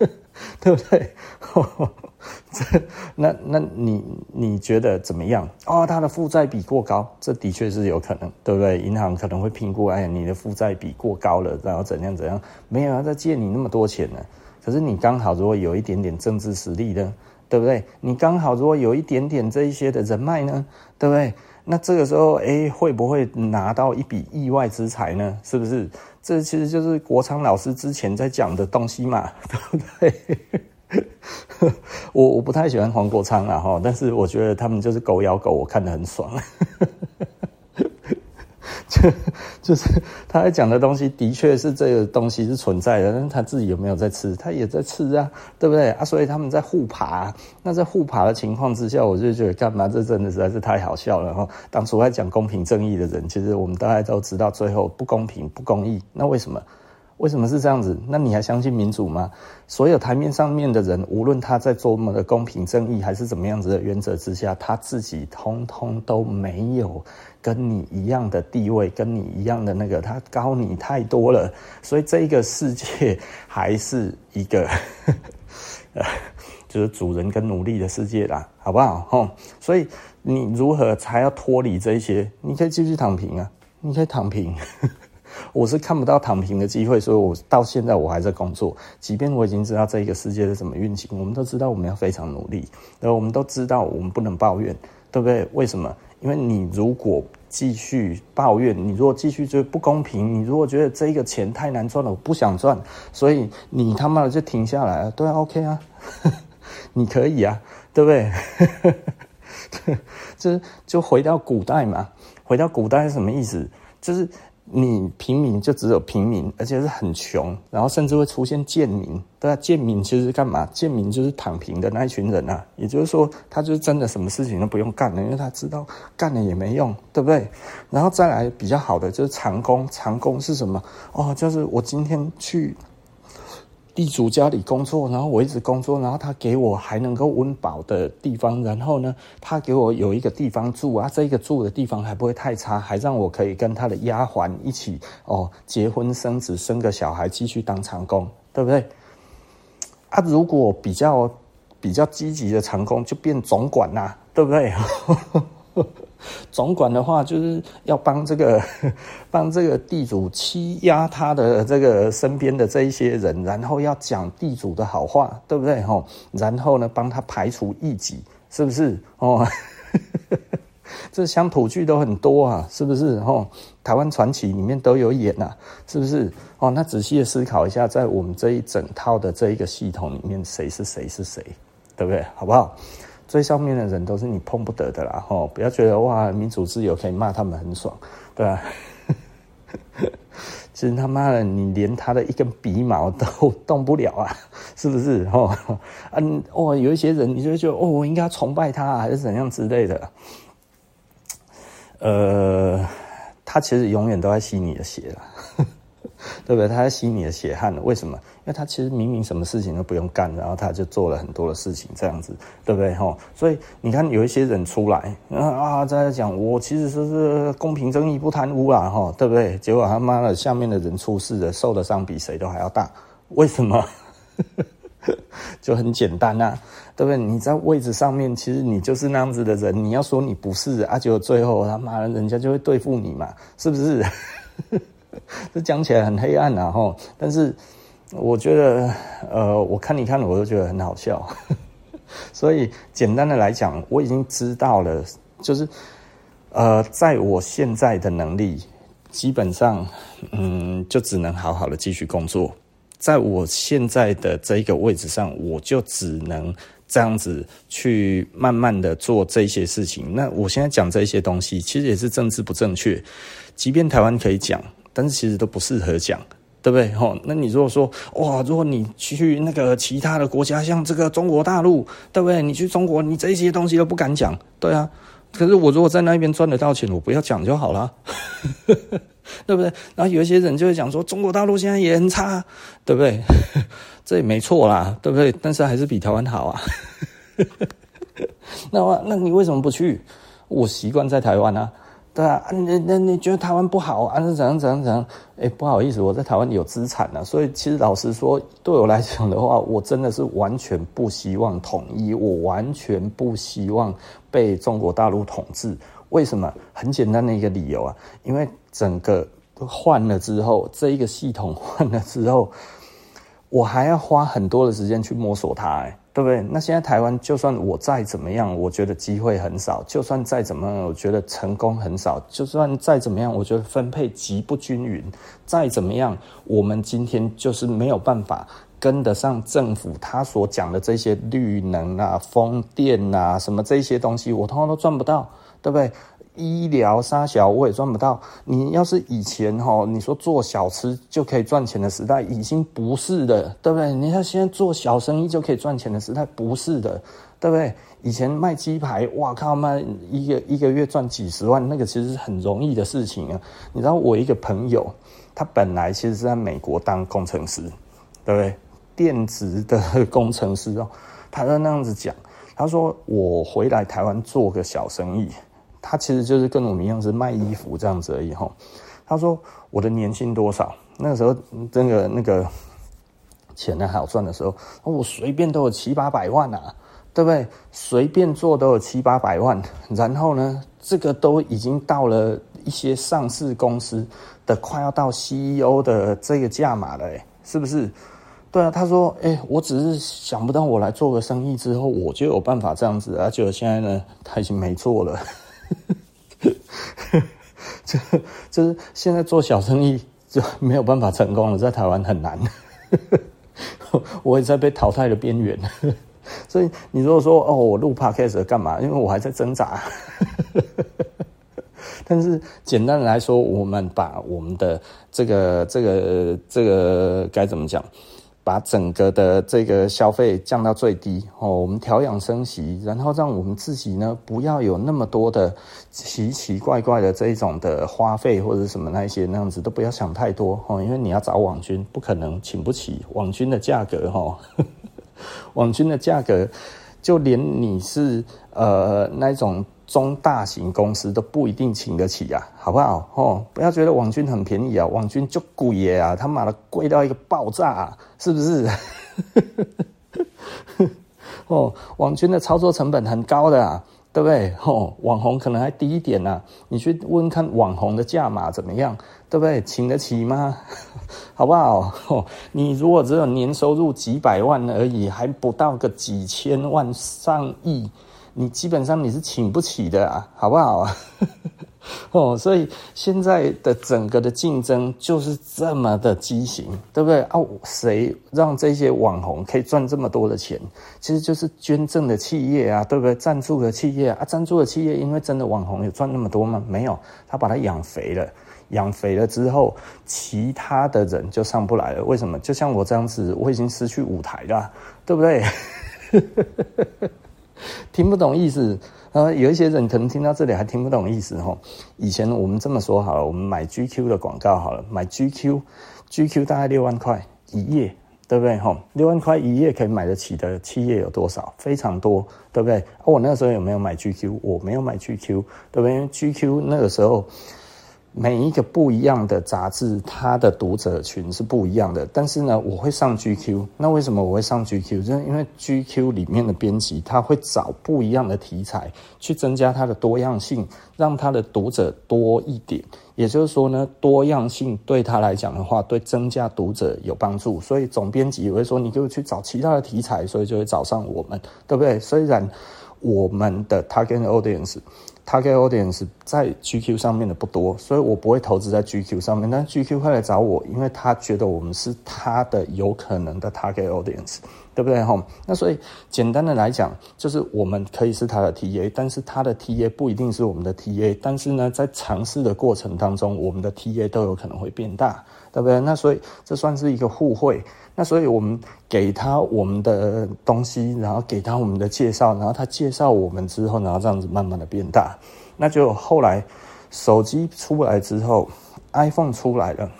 对不对？这 那那你你觉得怎么样？哦，他的负债比过高，这的确是有可能，对不对？银行可能会评估，哎呀，你的负债比过高了，然后怎样怎样，没有要再借你那么多钱呢。可是你刚好如果有一点点政治实力呢，对不对？你刚好如果有一点点这一些的人脉呢，对不对？那这个时候，哎，会不会拿到一笔意外之财呢？是不是？这其实就是国昌老师之前在讲的东西嘛，对不对？我我不太喜欢黄国昌啊哈，但是我觉得他们就是狗咬狗，我看得很爽。就就是他在讲的东西，的确是这个东西是存在的，但是他自己有没有在吃？他也在吃啊，对不对啊？所以他们在互爬。那在互爬的情况之下，我就觉得干嘛？这真的实在是太好笑了哈！当初在讲公平正义的人，其实我们大家都知道，最后不公平、不公义。那为什么？为什么是这样子？那你还相信民主吗？所有台面上面的人，无论他在多么的公平正义，还是怎么样子的原则之下，他自己通通都没有跟你一样的地位，跟你一样的那个，他高你太多了。所以这个世界还是一个，就是主人跟奴隶的世界啦，好不好？吼，所以你如何才要脱离这些？你可以继续躺平啊，你可以躺平。我是看不到躺平的机会，所以我到现在我还在工作。即便我已经知道这一个世界是怎么运行，我们都知道我们要非常努力，然后我们都知道我们不能抱怨，对不对？为什么？因为你如果继续抱怨，你如果继续觉得不公平，你如果觉得这个钱太难赚了，我不想赚，所以你他妈的就停下来了。对啊，OK 啊，你可以啊，对不对？就就回到古代嘛，回到古代是什么意思？就是。你平民就只有平民，而且是很穷，然后甚至会出现贱民。对啊，贱民其实是干嘛？贱民就是躺平的那一群人啊。也就是说，他就是真的什么事情都不用干了，因为他知道干了也没用，对不对？然后再来比较好的就是长工，长工是什么？哦，就是我今天去。地主家里工作，然后我一直工作，然后他给我还能够温饱的地方，然后呢，他给我有一个地方住啊，这个住的地方还不会太差，还让我可以跟他的丫鬟一起哦结婚生子，生个小孩，继续当长工，对不对？啊，如果比较比较积极的长工，就变总管啦，对不对？总管的话，就是要帮这个 帮这个地主欺压他的这个身边的这一些人，然后要讲地主的好话，对不对？吼，然后呢，帮他排除异己，是不是？哦，这乡土剧都很多啊，是不是？吼，台湾传奇里面都有演啊，是不是？哦，那仔细的思考一下，在我们这一整套的这一个系统里面，谁是谁是谁，对不对？好不好？最上面的人都是你碰不得的啦，吼！不要觉得哇，民主自由可以骂他们很爽，对吧？其实他妈的，你连他的一根鼻毛都动不了啊，是不是？吼，嗯，哦，有一些人你就觉得哦，我应该崇拜他，还是怎样之类的。呃，他其实永远都在吸你的血啦。对不对？他在吸你的血汗，为什么？因为他其实明明什么事情都不用干，然后他就做了很多的事情，这样子，对不对？吼，所以你看有一些人出来啊，在讲我其实是公平正义不贪污啦，哈，对不对？结果他妈的下面的人出事了，受的伤比谁都还要大，为什么？就很简单呐、对不对？你在位置上面，其实你就是那样子的人。你要说你不是啊，结果最后他妈的，人家就会对付你嘛，是不是？这讲起来很黑暗啊，吼！但是我觉得，呃，我看你看，我都觉得很好笑。所以简单的来讲，我已经知道了，就是呃，在我现在的能力，基本上，嗯，就只能好好的继续工作。在我现在的这一个位置上，我就只能这样子去慢慢的做这些事情。那我现在讲这些东西，其实也是政治不正确。即便台湾可以讲，但是其实都不适合讲，对不对？吼，那你如果说哇，如果你去那个其他的国家，像这个中国大陆，对不对？你去中国，你这些东西都不敢讲，对啊。可是我如果在那边赚得到钱，我不要讲就好了。对不对？然后有一些人就会讲说，中国大陆现在也很差，对不对？这也没错啦，对不对？但是还是比台湾好啊。那那你为什么不去？我习惯在台湾啊，对啊。那那你觉得台湾不好啊？是怎样怎样怎样？哎，不好意思，我在台湾有资产啊。所以其实老实说，对我来讲的话，我真的是完全不希望统一，我完全不希望被中国大陆统治。为什么？很简单的一个理由啊，因为整个换了之后，这一个系统换了之后，我还要花很多的时间去摸索它，哎，对不对？那现在台湾，就算我再怎么样，我觉得机会很少；就算再怎么样，我觉得成功很少；就算再怎么样，我觉得分配极不均匀；再怎么样，我们今天就是没有办法跟得上政府他所讲的这些绿能啊、风电啊什么这些东西，我通通都赚不到。对不对？医疗杀小我也赚不到。你要是以前哈，你说做小吃就可以赚钱的时代，已经不是的，对不对？你看现在做小生意就可以赚钱的时代，不是的，对不对？以前卖鸡排，哇靠，卖一个一个月赚几十万，那个其实是很容易的事情啊。你知道我一个朋友，他本来其实是在美国当工程师，对不对？电子的工程师哦，他在那样子讲，他说我回来台湾做个小生意。他其实就是跟我们一样是卖衣服这样子而已哈。他说我的年薪多少？那个时候那个那个钱呢还好赚的时候，我随便都有七八百万啊，对不对？随便做都有七八百万。然后呢，这个都已经到了一些上市公司的快要到 CEO 的这个价码了，哎，是不是？对啊，他说，哎，我只是想不到我来做个生意之后，我就有办法这样子啊。结果现在呢，他已经没做了。这就是现在做小生意就没有办法成功了，在台湾很难。我也在被淘汰的边缘，所以你如果说哦，我录 podcast 干嘛？因为我还在挣扎。但是简单的来说，我们把我们的这个、这个、这个该怎么讲？把整个的这个消费降到最低哦，我们调养生息，然后让我们自己呢不要有那么多的奇奇怪怪的这一种的花费或者什么那些那样子都不要想太多哦，因为你要找网军不可能请不起网军的价格哈，网军的价格就连你是呃那种。中大型公司都不一定请得起呀，好不好？哦，不要觉得网军很便宜啊，网军就贵啊，他妈的贵到一个爆炸啊，是不是？哦，网军的操作成本很高的啊，对不对？哦，网红可能还低一点呢，你去问看网红的价码怎么样，对不对？请得起吗？好不好？哦，你如果只有年收入几百万而已，还不到个几千万上亿。你基本上你是请不起的啊，好不好？哦，所以现在的整个的竞争就是这么的畸形，对不对啊？谁让这些网红可以赚这么多的钱？其实就是捐赠的企业啊，对不对？赞助的企业啊，赞助的企业，因为真的网红有赚那么多吗？没有，他把它养肥了，养肥了之后，其他的人就上不来了。为什么？就像我这样子，我已经失去舞台了，对不对？听不懂意思，呃，有一些人可能听到这里还听不懂意思吼。以前我们这么说好了，我们买 GQ 的广告好了，买 GQ，GQ 大概六万块一页，对不对？哈，六万块一页可以买得起的企业有多少？非常多，对不对？我那时候有没有买 GQ？我没有买 GQ，对不对？因为 GQ 那个时候。每一个不一样的杂志，它的读者群是不一样的。但是呢，我会上 GQ。那为什么我会上 GQ？就是因为 GQ 里面的编辑他会找不一样的题材，去增加它的多样性，让他的读者多一点。也就是说呢，多样性对他来讲的话，对增加读者有帮助。所以总编辑也会说，你给我去找其他的题材，所以就会找上我们，对不对？虽然我们的 target audience。Target Audience 在 GQ 上面的不多，所以我不会投资在 GQ 上面。但 GQ 会来找我，因为他觉得我们是他的有可能的 Target Audience，对不对？哈，那所以简单的来讲，就是我们可以是他的 TA，但是他的 TA 不一定是我们的 TA。但是呢，在尝试的过程当中，我们的 TA 都有可能会变大，对不对？那所以这算是一个互惠。那所以我们给他我们的东西，然后给他我们的介绍，然后他介绍我们之后，然后这样子慢慢的变大。那就后来手机出来之后，iPhone 出来了，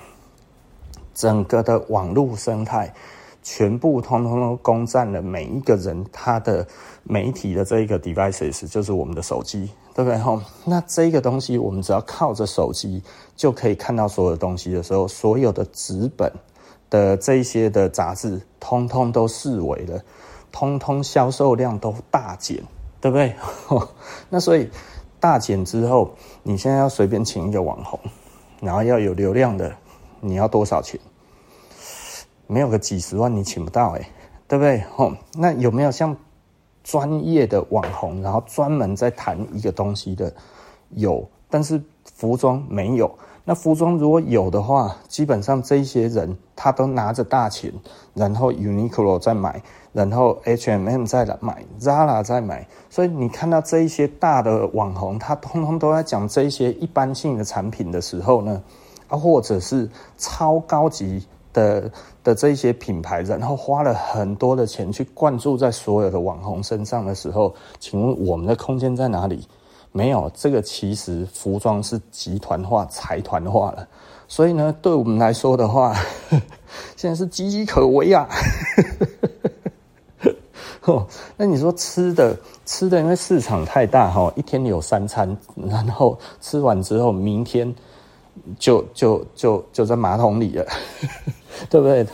整个的网络生态全部通通都攻占了每一个人他的媒体的这一个 devices，就是我们的手机，对不对？吼，那这个东西我们只要靠着手机就可以看到所有的东西的时候，所有的纸本。的这些的杂志，通通都式微了，通通销售量都大减，对不对？那所以大减之后，你现在要随便请一个网红，然后要有流量的，你要多少钱？没有个几十万，你请不到诶，对不对？吼，那有没有像专业的网红，然后专门在谈一个东西的？有，但是服装没有。那服装如果有的话，基本上这些人他都拿着大钱，然后 Uniqlo 再买，然后 H&M 再买，Zara 再买。所以你看到这一些大的网红，他通通都在讲这一些一般性的产品的时候呢，啊，或者是超高级的的这一些品牌，然后花了很多的钱去灌注在所有的网红身上的时候，请问我们的空间在哪里？没有这个，其实服装是集团化、财团化了，所以呢，对我们来说的话，现在是岌岌可危啊。那你说吃的吃的，因为市场太大哈，一天有三餐，然后吃完之后，明天就就就就在马桶里了，对不对？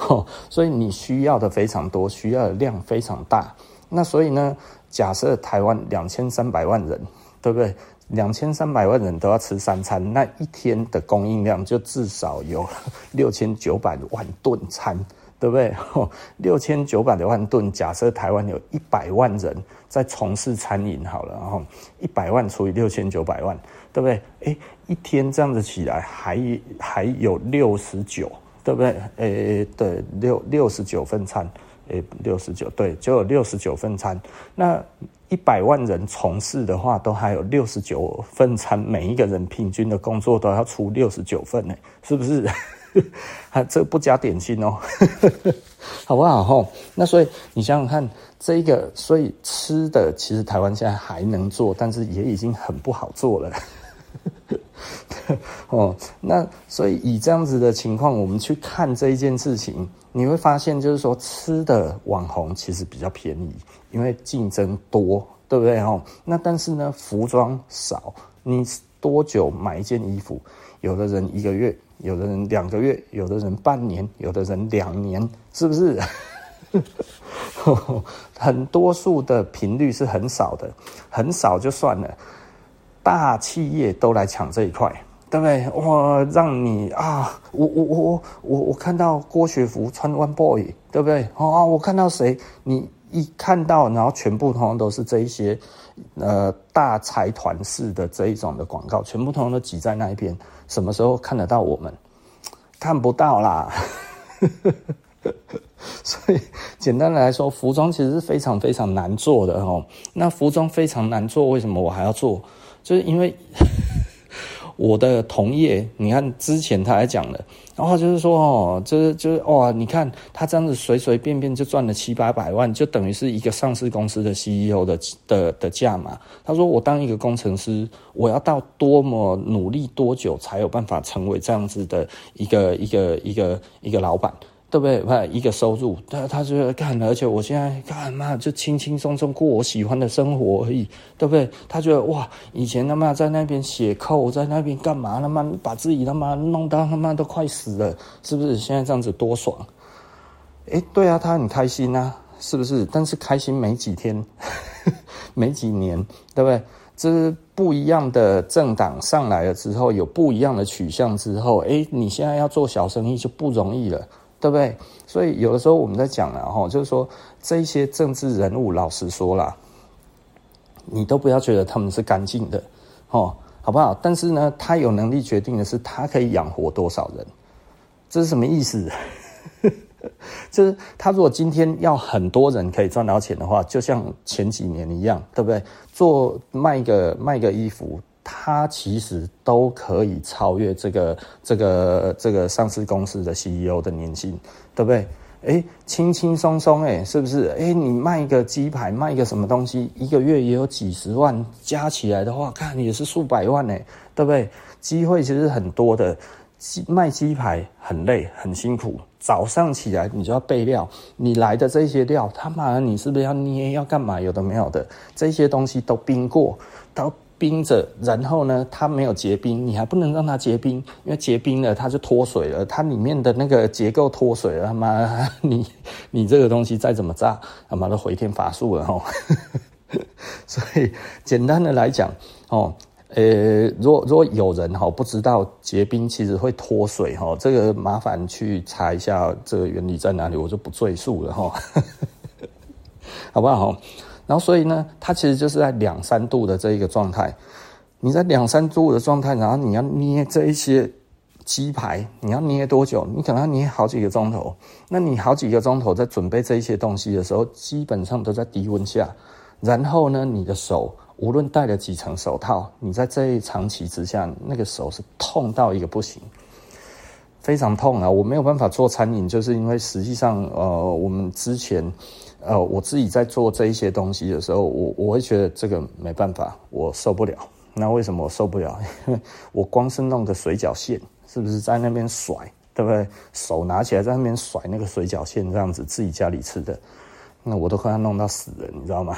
所以你需要的非常多，需要的量非常大。那所以呢，假设台湾两千三百万人。对不对？两千三百万人都要吃三餐，那一天的供应量就至少有 六千九百万顿餐，对不对？六千九百万顿，假设台湾有一百万人在从事餐饮，好了，然后一百万除以六千九百万，对不对？诶，一天这样子起来，还还有六十九，对不对？诶，对，六六十九份餐，诶，六十九，对，就有六十九份餐，那。一百万人从事的话，都还有六十九份餐，每一个人平均的工作都要出六十九份呢，是不是？还 这不加点心哦，好不好？那所以你想想看，这个所以吃的其实台湾现在还能做，但是也已经很不好做了。哦，那所以以这样子的情况，我们去看这一件事情，你会发现，就是说吃的网红其实比较便宜，因为竞争多，对不对？哦，那但是呢，服装少，你多久买一件衣服？有的人一个月，有的人两个月，有的人半年，有的人两年，是不是？很多数的频率是很少的，很少就算了。大企业都来抢这一块，对不对？哇，让你啊，我我我我我看到郭学福穿 One Boy，对不对？哦，我看到谁？你一看到，然后全部通通都是这一些呃大财团式的这一种的广告，全部通通都挤在那一边。什么时候看得到我们？看不到啦。所以简单来说，服装其实是非常非常难做的哦。那服装非常难做，为什么我还要做？就是因为我的同业，你看之前他还讲了，然后就是说哦，就是就是哇，你看他这样子随随便便就赚了七八百万，就等于是一个上市公司的 CEO 的的的价嘛。他说我当一个工程师，我要到多么努力多久才有办法成为这样子的一个一个一个一个老板？对不对？一个收入，他他觉得干，而且我现在干嘛就轻轻松松过我喜欢的生活而已，对不对？他觉得哇，以前他妈在那边写扣，在那边干嘛？他妈把自己他妈弄到他妈都快死了，是不是？现在这样子多爽？诶，对啊，他很开心啊，是不是？但是开心没几天，没几年，对不对？这不一样的政党上来了之后，有不一样的取向之后，诶，你现在要做小生意就不容易了。对不对？所以有的时候我们在讲了哈，就是说这些政治人物，老实说啦，你都不要觉得他们是干净的，哦，好不好？但是呢，他有能力决定的是他可以养活多少人，这是什么意思？就是他如果今天要很多人可以赚到钱的话，就像前几年一样，对不对？做卖一个卖个衣服。他其实都可以超越这个这个这个上市公司的 CEO 的年薪，对不对？哎，轻轻松松，哎，是不是？哎，你卖一个鸡排，卖一个什么东西，一个月也有几十万，加起来的话，看也是数百万，哎，对不对？机会其实很多的，卖鸡排很累很辛苦，早上起来你就要备料，你来的这些料，他妈的，你是不是要捏要干嘛？有的没有的，这些东西都冰过，都。冰着，然后呢，它没有结冰，你还不能让它结冰，因为结冰了它就脱水了，它里面的那个结构脱水了，他妈，你你这个东西再怎么炸，他妈都回天乏术了哈。所以简单的来讲，哦，呃，如果如果有人哈不知道结冰其实会脱水哈，这个麻烦去查一下这个原理在哪里，我就不赘述了哈，好不好？然后，所以呢，它其实就是在两三度的这一个状态。你在两三度的状态，然后你要捏这一些鸡排，你要捏多久？你可能要捏好几个钟头。那你好几个钟头在准备这一些东西的时候，基本上都在低温下。然后呢，你的手无论戴了几层手套，你在这一长期之下，那个手是痛到一个不行，非常痛啊！我没有办法做餐饮，就是因为实际上，呃，我们之前。呃，我自己在做这一些东西的时候，我我会觉得这个没办法，我受不了。那为什么我受不了？因 为我光是弄个水饺馅，是不是在那边甩，对不对？手拿起来在那边甩那个水饺馅，这样子自己家里吃的，那我都快要弄到死了，你知道吗？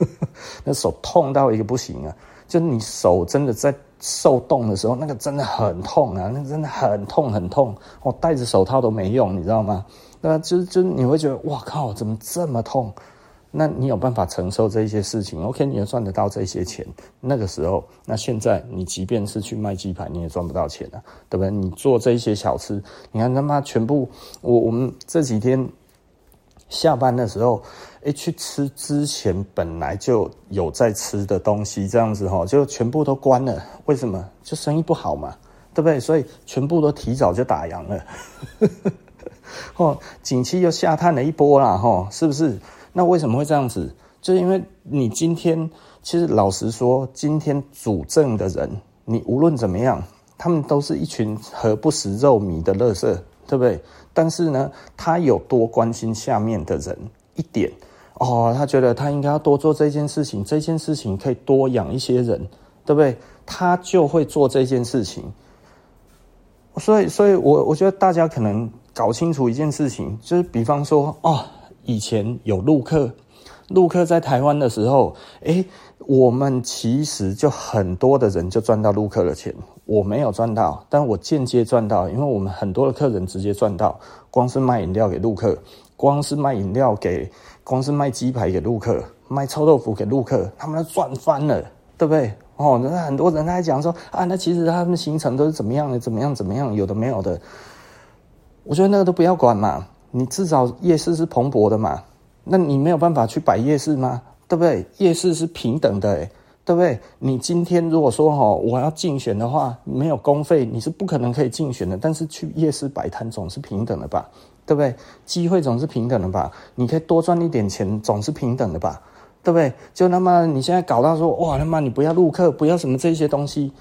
那手痛到一个不行啊！就你手真的在受冻的时候，那个真的很痛啊，那真的很痛很痛。我戴着手套都没用，你知道吗？那就就你会觉得哇靠，怎么这么痛？那你有办法承受这些事情？OK，你也赚得到这些钱。那个时候，那现在你即便是去卖鸡排，你也赚不到钱啊，对不对？你做这些小吃，你看他妈全部，我我们这几天下班的时候，诶，去吃之前本来就有在吃的东西，这样子哈，就全部都关了。为什么？就生意不好嘛，对不对？所以全部都提早就打烊了。哦，景气又下探了一波啦，吼，是不是？那为什么会这样子？就是因为你今天，其实老实说，今天主政的人，你无论怎么样，他们都是一群和不食肉糜的垃圾，对不对？但是呢，他有多关心下面的人一点哦，他觉得他应该要多做这件事情，这件事情可以多养一些人，对不对？他就会做这件事情。所以，所以我我觉得大家可能。搞清楚一件事情，就是比方说，哦，以前有陆客，陆客在台湾的时候，诶，我们其实就很多的人就赚到陆客的钱，我没有赚到，但我间接赚到，因为我们很多的客人直接赚到，光是卖饮料给陆客，光是卖饮料给，光是卖鸡排给陆客，卖臭豆腐给陆客，他们都赚翻了，对不对？哦，那很多人在讲说，啊，那其实他们的行程都是怎么样的，怎么样，怎么样，有的没有的。我觉得那个都不要管嘛，你至少夜市是蓬勃的嘛，那你没有办法去摆夜市吗？对不对？夜市是平等的，欸，对不对？你今天如果说哈，我要竞选的话，没有公费，你是不可能可以竞选的。但是去夜市摆摊总是平等的吧？对不对？机会总是平等的吧？你可以多赚一点钱，总是平等的吧？对不对？就他妈你现在搞到说哇他妈你不要陆客，不要什么这些东西。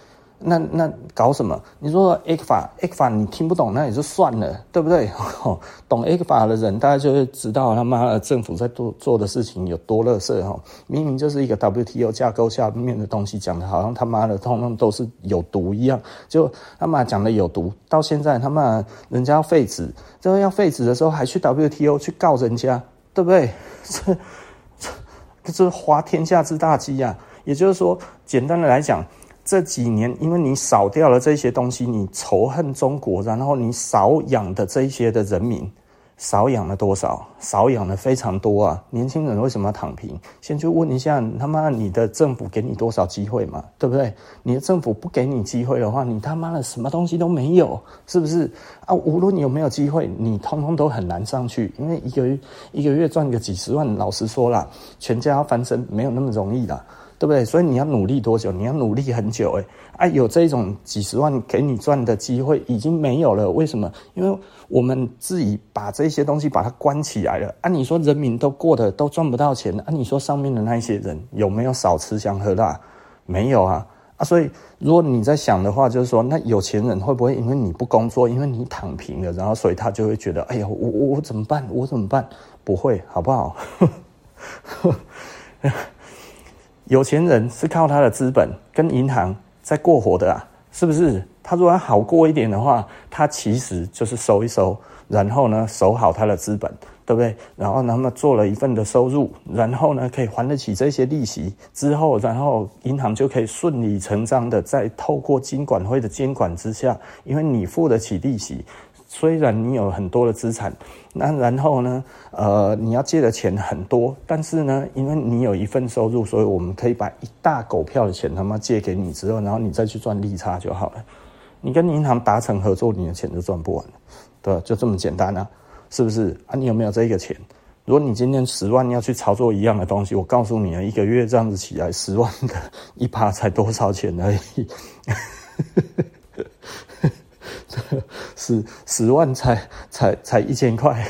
那那搞什么？你说 A 法 A 法你听不懂，那也就算了，对不对？懂 A 法的人，大家就会知道他妈的政府在做做的事情有多垃圾哈！明明就是一个 WTO 架构下面的东西，讲的好像他妈的通通都是有毒一样，就他妈讲的有毒，到现在他妈人家要废止，最后要废止的时候还去 WTO 去告人家，对不对？这这这是滑天下之大稽呀！也就是说，简单的来讲。这几年，因为你扫掉了这些东西，你仇恨中国，然后你少养的这些的人民，少养了多少？少养了非常多啊！年轻人为什么躺平？先去问一下他妈，你的政府给你多少机会嘛？对不对？你的政府不给你机会的话，你他妈的什么东西都没有，是不是？啊，无论你有没有机会，你通通都很难上去，因为一个月一个月赚个几十万，老实说啦，全家要翻身没有那么容易的。对不对？所以你要努力多久？你要努力很久诶，哎，啊，有这种几十万给你赚的机会已经没有了。为什么？因为我们自己把这些东西把它关起来了。啊，你说人民都过得都赚不到钱，啊，你说上面的那些人有没有少吃香喝辣？没有啊。啊，所以如果你在想的话，就是说，那有钱人会不会因为你不工作，因为你躺平了，然后所以他就会觉得，哎呀，我我我怎么办？我怎么办？不会，好不好？有钱人是靠他的资本跟银行在过活的啊，是不是？他如果好过一点的话，他其实就是收一收，然后呢，守好他的资本，对不对？然后那么做了一份的收入，然后呢，可以还得起这些利息之后，然后银行就可以顺理成章的在透过金管会的监管之下，因为你付得起利息。虽然你有很多的资产，那然后呢，呃，你要借的钱很多，但是呢，因为你有一份收入，所以我们可以把一大狗票的钱他妈借给你之后，然后你再去赚利差就好了。你跟银行达成合作，你的钱就赚不完了，对吧？就这么简单啊，是不是啊？你有没有这个钱？如果你今天十万要去操作一样的东西，我告诉你啊，一个月这样子起来，十万的一趴才多少钱而已。十十万才才才一千块，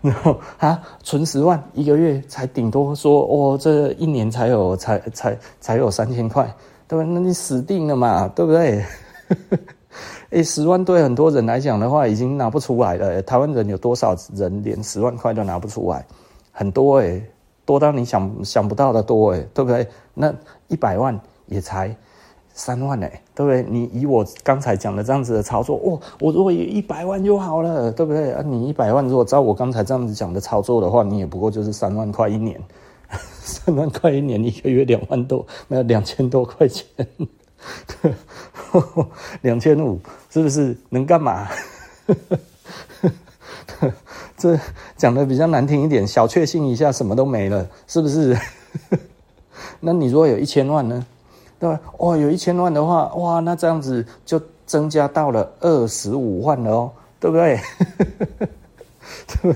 然后啊，存十万一个月才顶多说哦，这一年才有才才才有三千块，对吧？那你死定了嘛，对不对？哎，十万对很多人来讲的话，已经拿不出来了。台湾人有多少人连十万块都拿不出来？很多哎，多到你想想不到的多哎，对不对？那一百万也才。三万呢，对不对？你以我刚才讲的这样子的操作，哦，我如果有一百万就好了，对不对？啊，你一百万如果照我刚才这样子讲的操作的话，你也不过就是三万块一年，三万块一年，一个月两万多，没有两千多块钱，两千五，是不是能干嘛？这讲的比较难听一点，小确幸一下，什么都没了，是不是？那你如果有一千万呢？对吧？哇，有一千万的话，哇，那这样子就增加到了二十五万了哦，对不对？对？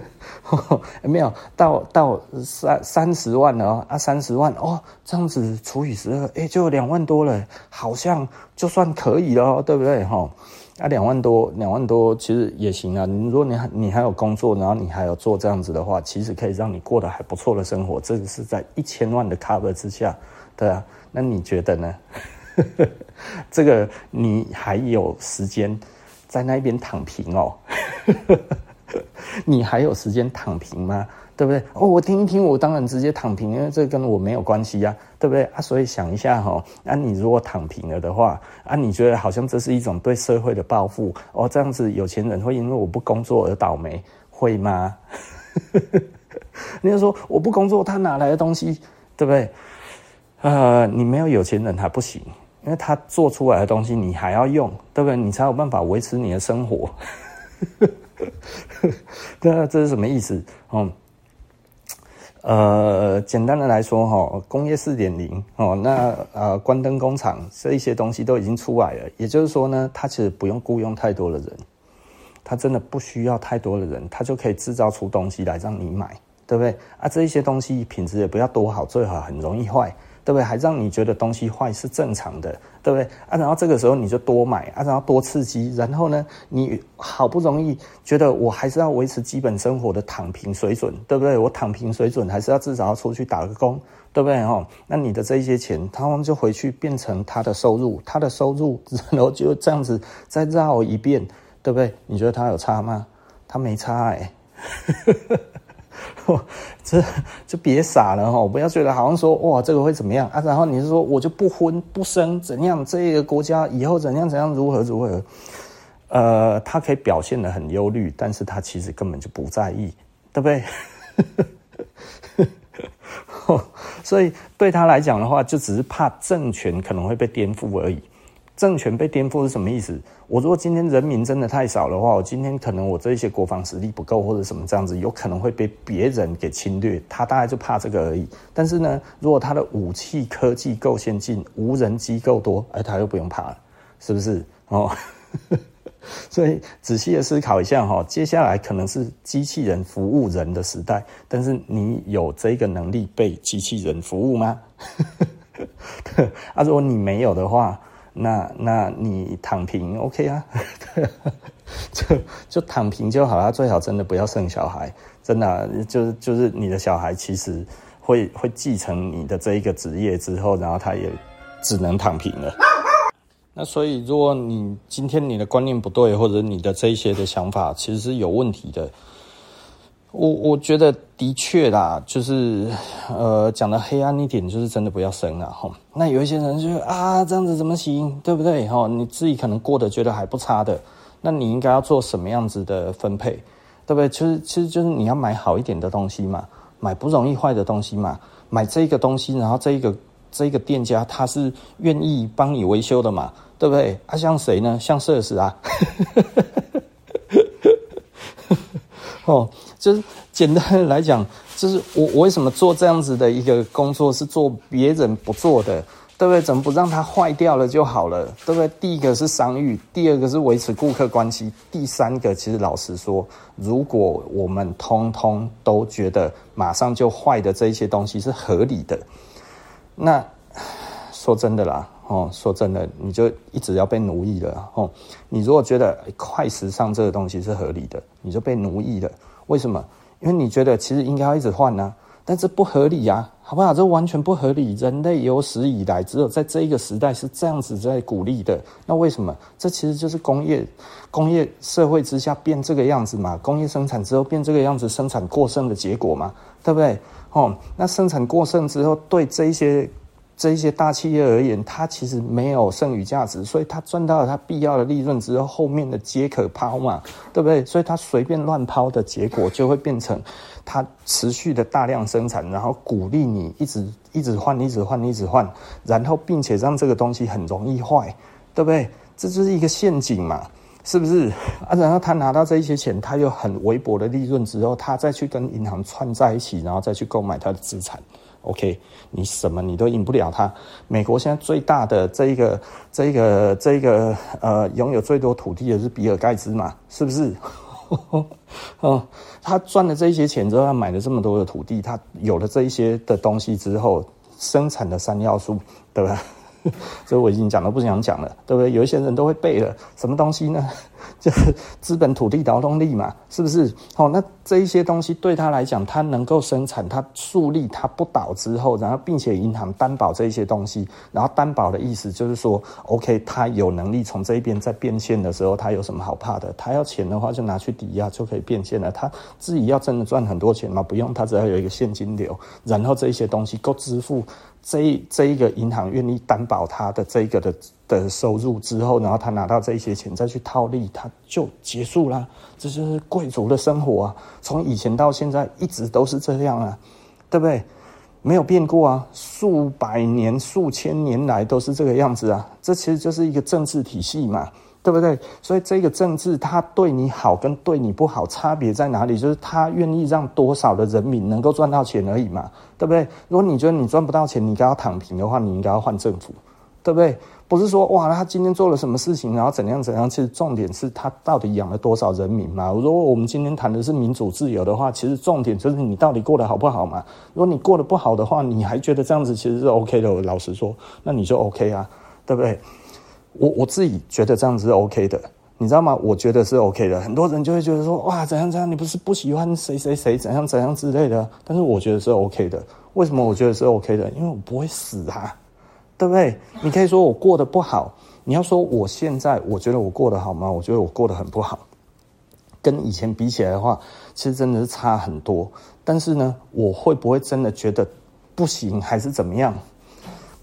没有到到三三十万了哦，啊，三十万哦，这样子除以十二，哎，就两万多了，好像就算可以了哦，对不对？哈，啊，两万多，两万多其实也行啊。如果你你还有工作，然后你还有做这样子的话，其实可以让你过得还不错的生活。这个是在一千万的 cover 之下，对啊。那你觉得呢？这个你还有时间在那边躺平哦？你还有时间躺平吗？对不对？哦，我听一听，我当然直接躺平，因为这跟我没有关系呀，对不对啊？所以想一下哈，那你如果躺平了的话，啊，你觉得好像这是一种对社会的报复哦？这样子有钱人会因为我不工作而倒霉，会吗？你就说我不工作，他哪来的东西？对不对？呃，你没有有钱人还不行，因为他做出来的东西你还要用，对不对？你才有办法维持你的生活。那这是什么意思？嗯，呃，简单的来说，哈，工业四点零，哦，那呃，关灯工厂这一些东西都已经出来了。也就是说呢，他其实不用雇佣太多的人，他真的不需要太多的人，他就可以制造出东西来让你买，对不对？啊，这一些东西品质也不要多好，最好很容易坏。对不对？还让你觉得东西坏是正常的，对不对？啊，然后这个时候你就多买啊，然后多刺激，然后呢，你好不容易觉得我还是要维持基本生活的躺平水准，对不对？我躺平水准还是要至少要出去打个工，对不对？哦，那你的这些钱，他们就回去变成他的收入，他的收入，然后就这样子再绕一遍，对不对？你觉得他有差吗？他没差哎、欸。这就别傻了哈！不要觉得好像说哇，这个会怎么样啊？然后你是说我就不婚不生怎样？这个国家以后怎样怎样如何如何？呃，他可以表现得很忧虑，但是他其实根本就不在意，对不对？所以对他来讲的话，就只是怕政权可能会被颠覆而已。政权被颠覆是什么意思？我如果今天人民真的太少的话，我今天可能我这些国防实力不够，或者什么这样子，有可能会被别人给侵略。他大概就怕这个而已。但是呢，如果他的武器科技够先进，无人机够多，哎，他又不用怕了，是不是？哦，所以仔细的思考一下哈，接下来可能是机器人服务人的时代，但是你有这个能力被机器人服务吗？啊，如果你没有的话。那那你躺平 OK 啊？就就躺平就好了，最好真的不要生小孩，真的、就是就是你的小孩其实会会继承你的这一个职业之后，然后他也只能躺平了。那所以如果你今天你的观念不对，或者你的这些的想法其实是有问题的。我我觉得的确啦，就是呃讲的黑暗一点，就是真的不要生了哈。那有一些人就啊这样子怎么行，对不对哈？你自己可能过得觉得还不差的，那你应该要做什么样子的分配，对不对？其实其实就是你要买好一点的东西嘛，买不容易坏的东西嘛，买这个东西，然后这一个这一个店家他是愿意帮你维修的嘛，对不对？啊像谁呢？像设施啊。哦，就是简单的来讲，就是我我为什么做这样子的一个工作是做别人不做的，对不对？怎么不让它坏掉了就好了，对不对？第一个是商誉，第二个是维持顾客关系，第三个其实老实说，如果我们通通都觉得马上就坏的这一些东西是合理的，那说真的啦。哦，说真的，你就一直要被奴役了。哦，你如果觉得快时尚这个东西是合理的，你就被奴役了。为什么？因为你觉得其实应该要一直换呢，但这不合理呀，好不好？这完全不合理。人类有史以来只有在这一个时代是这样子在鼓励的。那为什么？这其实就是工业工业社会之下变这个样子嘛。工业生产之后变这个样子，生产过剩的结果嘛，对不对？哦，那生产过剩之后，对这一些。这一些大企业而言，它其实没有剩余价值，所以它赚到了它必要的利润之后，后面的皆可抛嘛，对不对？所以它随便乱抛的结果，就会变成它持续的大量生产，然后鼓励你一直一直换，一直换，一直换，然后并且让这个东西很容易坏，对不对？这就是一个陷阱嘛，是不是？啊，然后他拿到这一些钱，他又很微薄的利润之后，他再去跟银行串在一起，然后再去购买他的资产。OK，你什么你都赢不了他。美国现在最大的这一个、这一个、这一个呃，拥有最多土地的是比尔盖茨嘛？是不是？哦，他赚了这一些钱之后，他买了这么多的土地，他有了这一些的东西之后，生产的三要素，对吧？所以我已经讲了，不想讲了，对不对？有一些人都会背了，什么东西呢？就是资本、土地、劳动力嘛，是不是？好，那这一些东西对他来讲，他能够生产，他树立，他不倒之后，然后并且银行担保这一些东西，然后担保的意思就是说，OK，他有能力从这一边再变现的时候，他有什么好怕的？他要钱的话，就拿去抵押就可以变现了。他自己要真的赚很多钱吗？不用，他只要有一个现金流，然后这一些东西够支付。这一这一个银行愿意担保他的这一个的的收入之后，然后他拿到这一些钱再去套利，他就结束了。这就是贵族的生活啊，从以前到现在一直都是这样啊，对不对？没有变过啊，数百年、数千年来都是这个样子啊。这其实就是一个政治体系嘛。对不对？所以这个政治，他对你好跟对你不好差别在哪里？就是他愿意让多少的人民能够赚到钱而已嘛，对不对？如果你觉得你赚不到钱，你应该要躺平的话，你应该要换政府，对不对？不是说哇，他今天做了什么事情，然后怎样怎样。其实重点是他到底养了多少人民嘛。如果我们今天谈的是民主自由的话，其实重点就是你到底过得好不好嘛。如果你过得不好的话，你还觉得这样子其实是 OK 的，老实说，那你就 OK 啊，对不对？我我自己觉得这样子是 OK 的，你知道吗？我觉得是 OK 的。很多人就会觉得说哇，怎样怎样，你不是不喜欢谁谁谁，怎样怎样之类的。但是我觉得是 OK 的。为什么我觉得是 OK 的？因为我不会死啊。对不对？你可以说我过得不好，你要说我现在我觉得我过得好吗？我觉得我过得很不好，跟以前比起来的话，其实真的是差很多。但是呢，我会不会真的觉得不行，还是怎么样？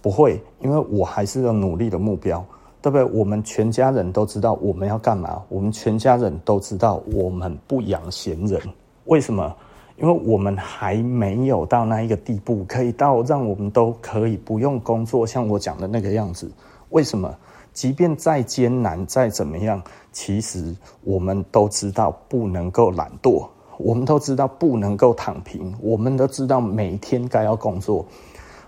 不会，因为我还是有努力的目标，对不对？我们全家人都知道我们要干嘛，我们全家人都知道我们不养闲人。为什么？因为我们还没有到那一个地步，可以到让我们都可以不用工作，像我讲的那个样子。为什么？即便再艰难，再怎么样，其实我们都知道不能够懒惰，我们都知道不能够躺平，我们都知道每天该要工作。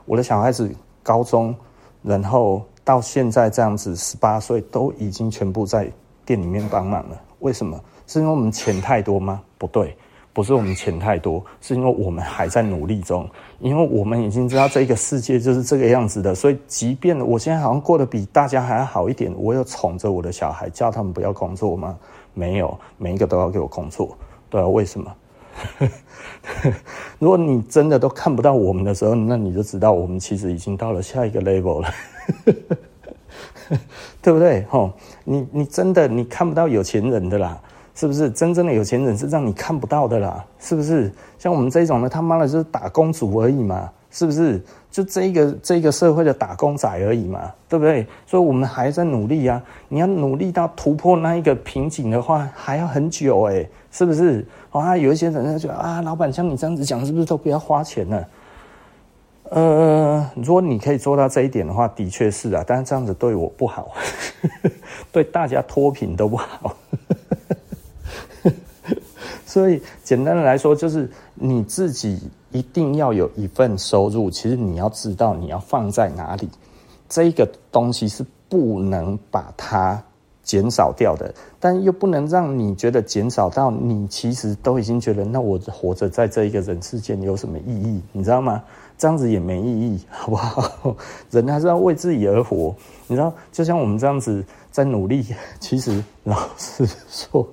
我的小孩子高中，然后到现在这样子，十八岁都已经全部在店里面帮忙了。为什么？是因为我们钱太多吗？不对。不是我们钱太多，是因为我们还在努力中。因为我们已经知道这个世界就是这个样子的，所以即便我现在好像过得比大家还要好一点，我有宠着我的小孩，叫他们不要工作吗？没有，每一个都要给我工作。对啊，为什么？如果你真的都看不到我们的时候，那你就知道我们其实已经到了下一个 level 了，对不对？吼，你你真的你看不到有钱人的啦。是不是真正的有钱人是让你看不到的啦？是不是像我们这种的他妈的就是打工族而已嘛？是不是就这一个这一个社会的打工仔而已嘛？对不对？所以我们还在努力啊！你要努力到突破那一个瓶颈的话，还要很久哎、欸，是不是？啊，有一些人他觉得啊，老板像你这样子讲，是不是都不要花钱呢？呃，如果你可以做到这一点的话，的确是啊，但是这样子对我不好，对大家脱贫都不好。所以，简单的来说，就是你自己一定要有一份收入。其实你要知道你要放在哪里，这个东西是不能把它减少掉的，但又不能让你觉得减少到你其实都已经觉得，那我活着在这一个人世间有什么意义？你知道吗？这样子也没意义，好不好？人还是要为自己而活。你知道，就像我们这样子在努力，其实老实说。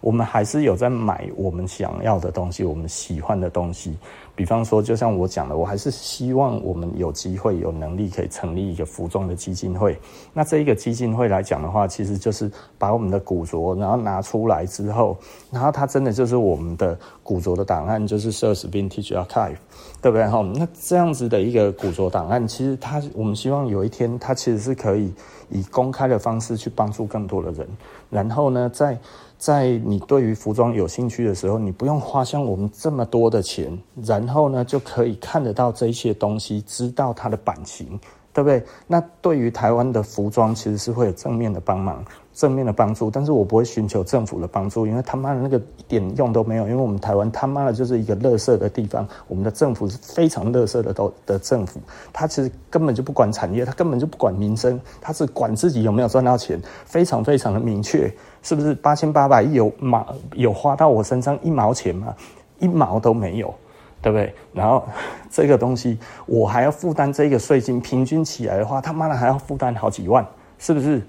我们还是有在买我们想要的东西，我们喜欢的东西。比方说，就像我讲的，我还是希望我们有机会、有能力可以成立一个服装的基金会。那这一个基金会来讲的话，其实就是把我们的古着，然后拿出来之后，然后它真的就是我们的古着的档案，就是 Sears Vintage Archive，对不对？哈，那这样子的一个古着档案，其实它，我们希望有一天，它其实是可以以公开的方式去帮助更多的人。然后呢，在在你对于服装有兴趣的时候，你不用花像我们这么多的钱，然后呢就可以看得到这些东西，知道它的版型，对不对？那对于台湾的服装其实是会有正面的帮忙。正面的帮助，但是我不会寻求政府的帮助，因为他妈的那个一点用都没有。因为我们台湾他妈的就是一个垃圾的地方，我们的政府是非常垃圾的都的政府，他其实根本就不管产业，他根本就不管民生，他是管自己有没有赚到钱，非常非常的明确，是不是？八千八百亿有毛有花到我身上一毛钱吗？一毛都没有，对不对？然后这个东西我还要负担这个税金，平均起来的话，他妈的还要负担好几万，是不是？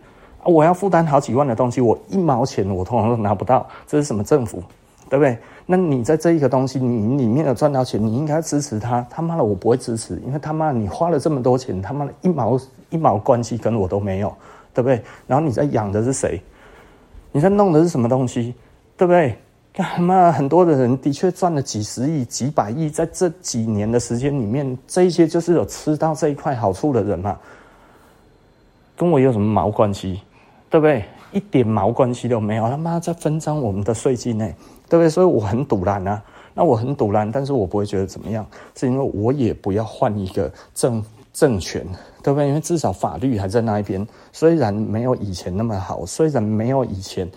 我要负担好几万的东西，我一毛钱我通常都拿不到，这是什么政府，对不对？那你在这一个东西，你里面有赚到钱，你应该支持他。他妈的，我不会支持，因为他妈的你花了这么多钱，他妈的一毛一毛关系跟我都没有，对不对？然后你在养的是谁？你在弄的是什么东西，对不对？干嘛？很多的人的确赚了几十亿、几百亿，在这几年的时间里面，这一些就是有吃到这一块好处的人嘛，跟我有什么毛关系？对不对？一点毛关系都没有。他妈在分赃我们的税金呢，对不对？所以我很赌烂啊。那我很赌烂，但是我不会觉得怎么样，是因为我也不要换一个政政权，对不对？因为至少法律还在那一边，虽然没有以前那么好，虽然没有以前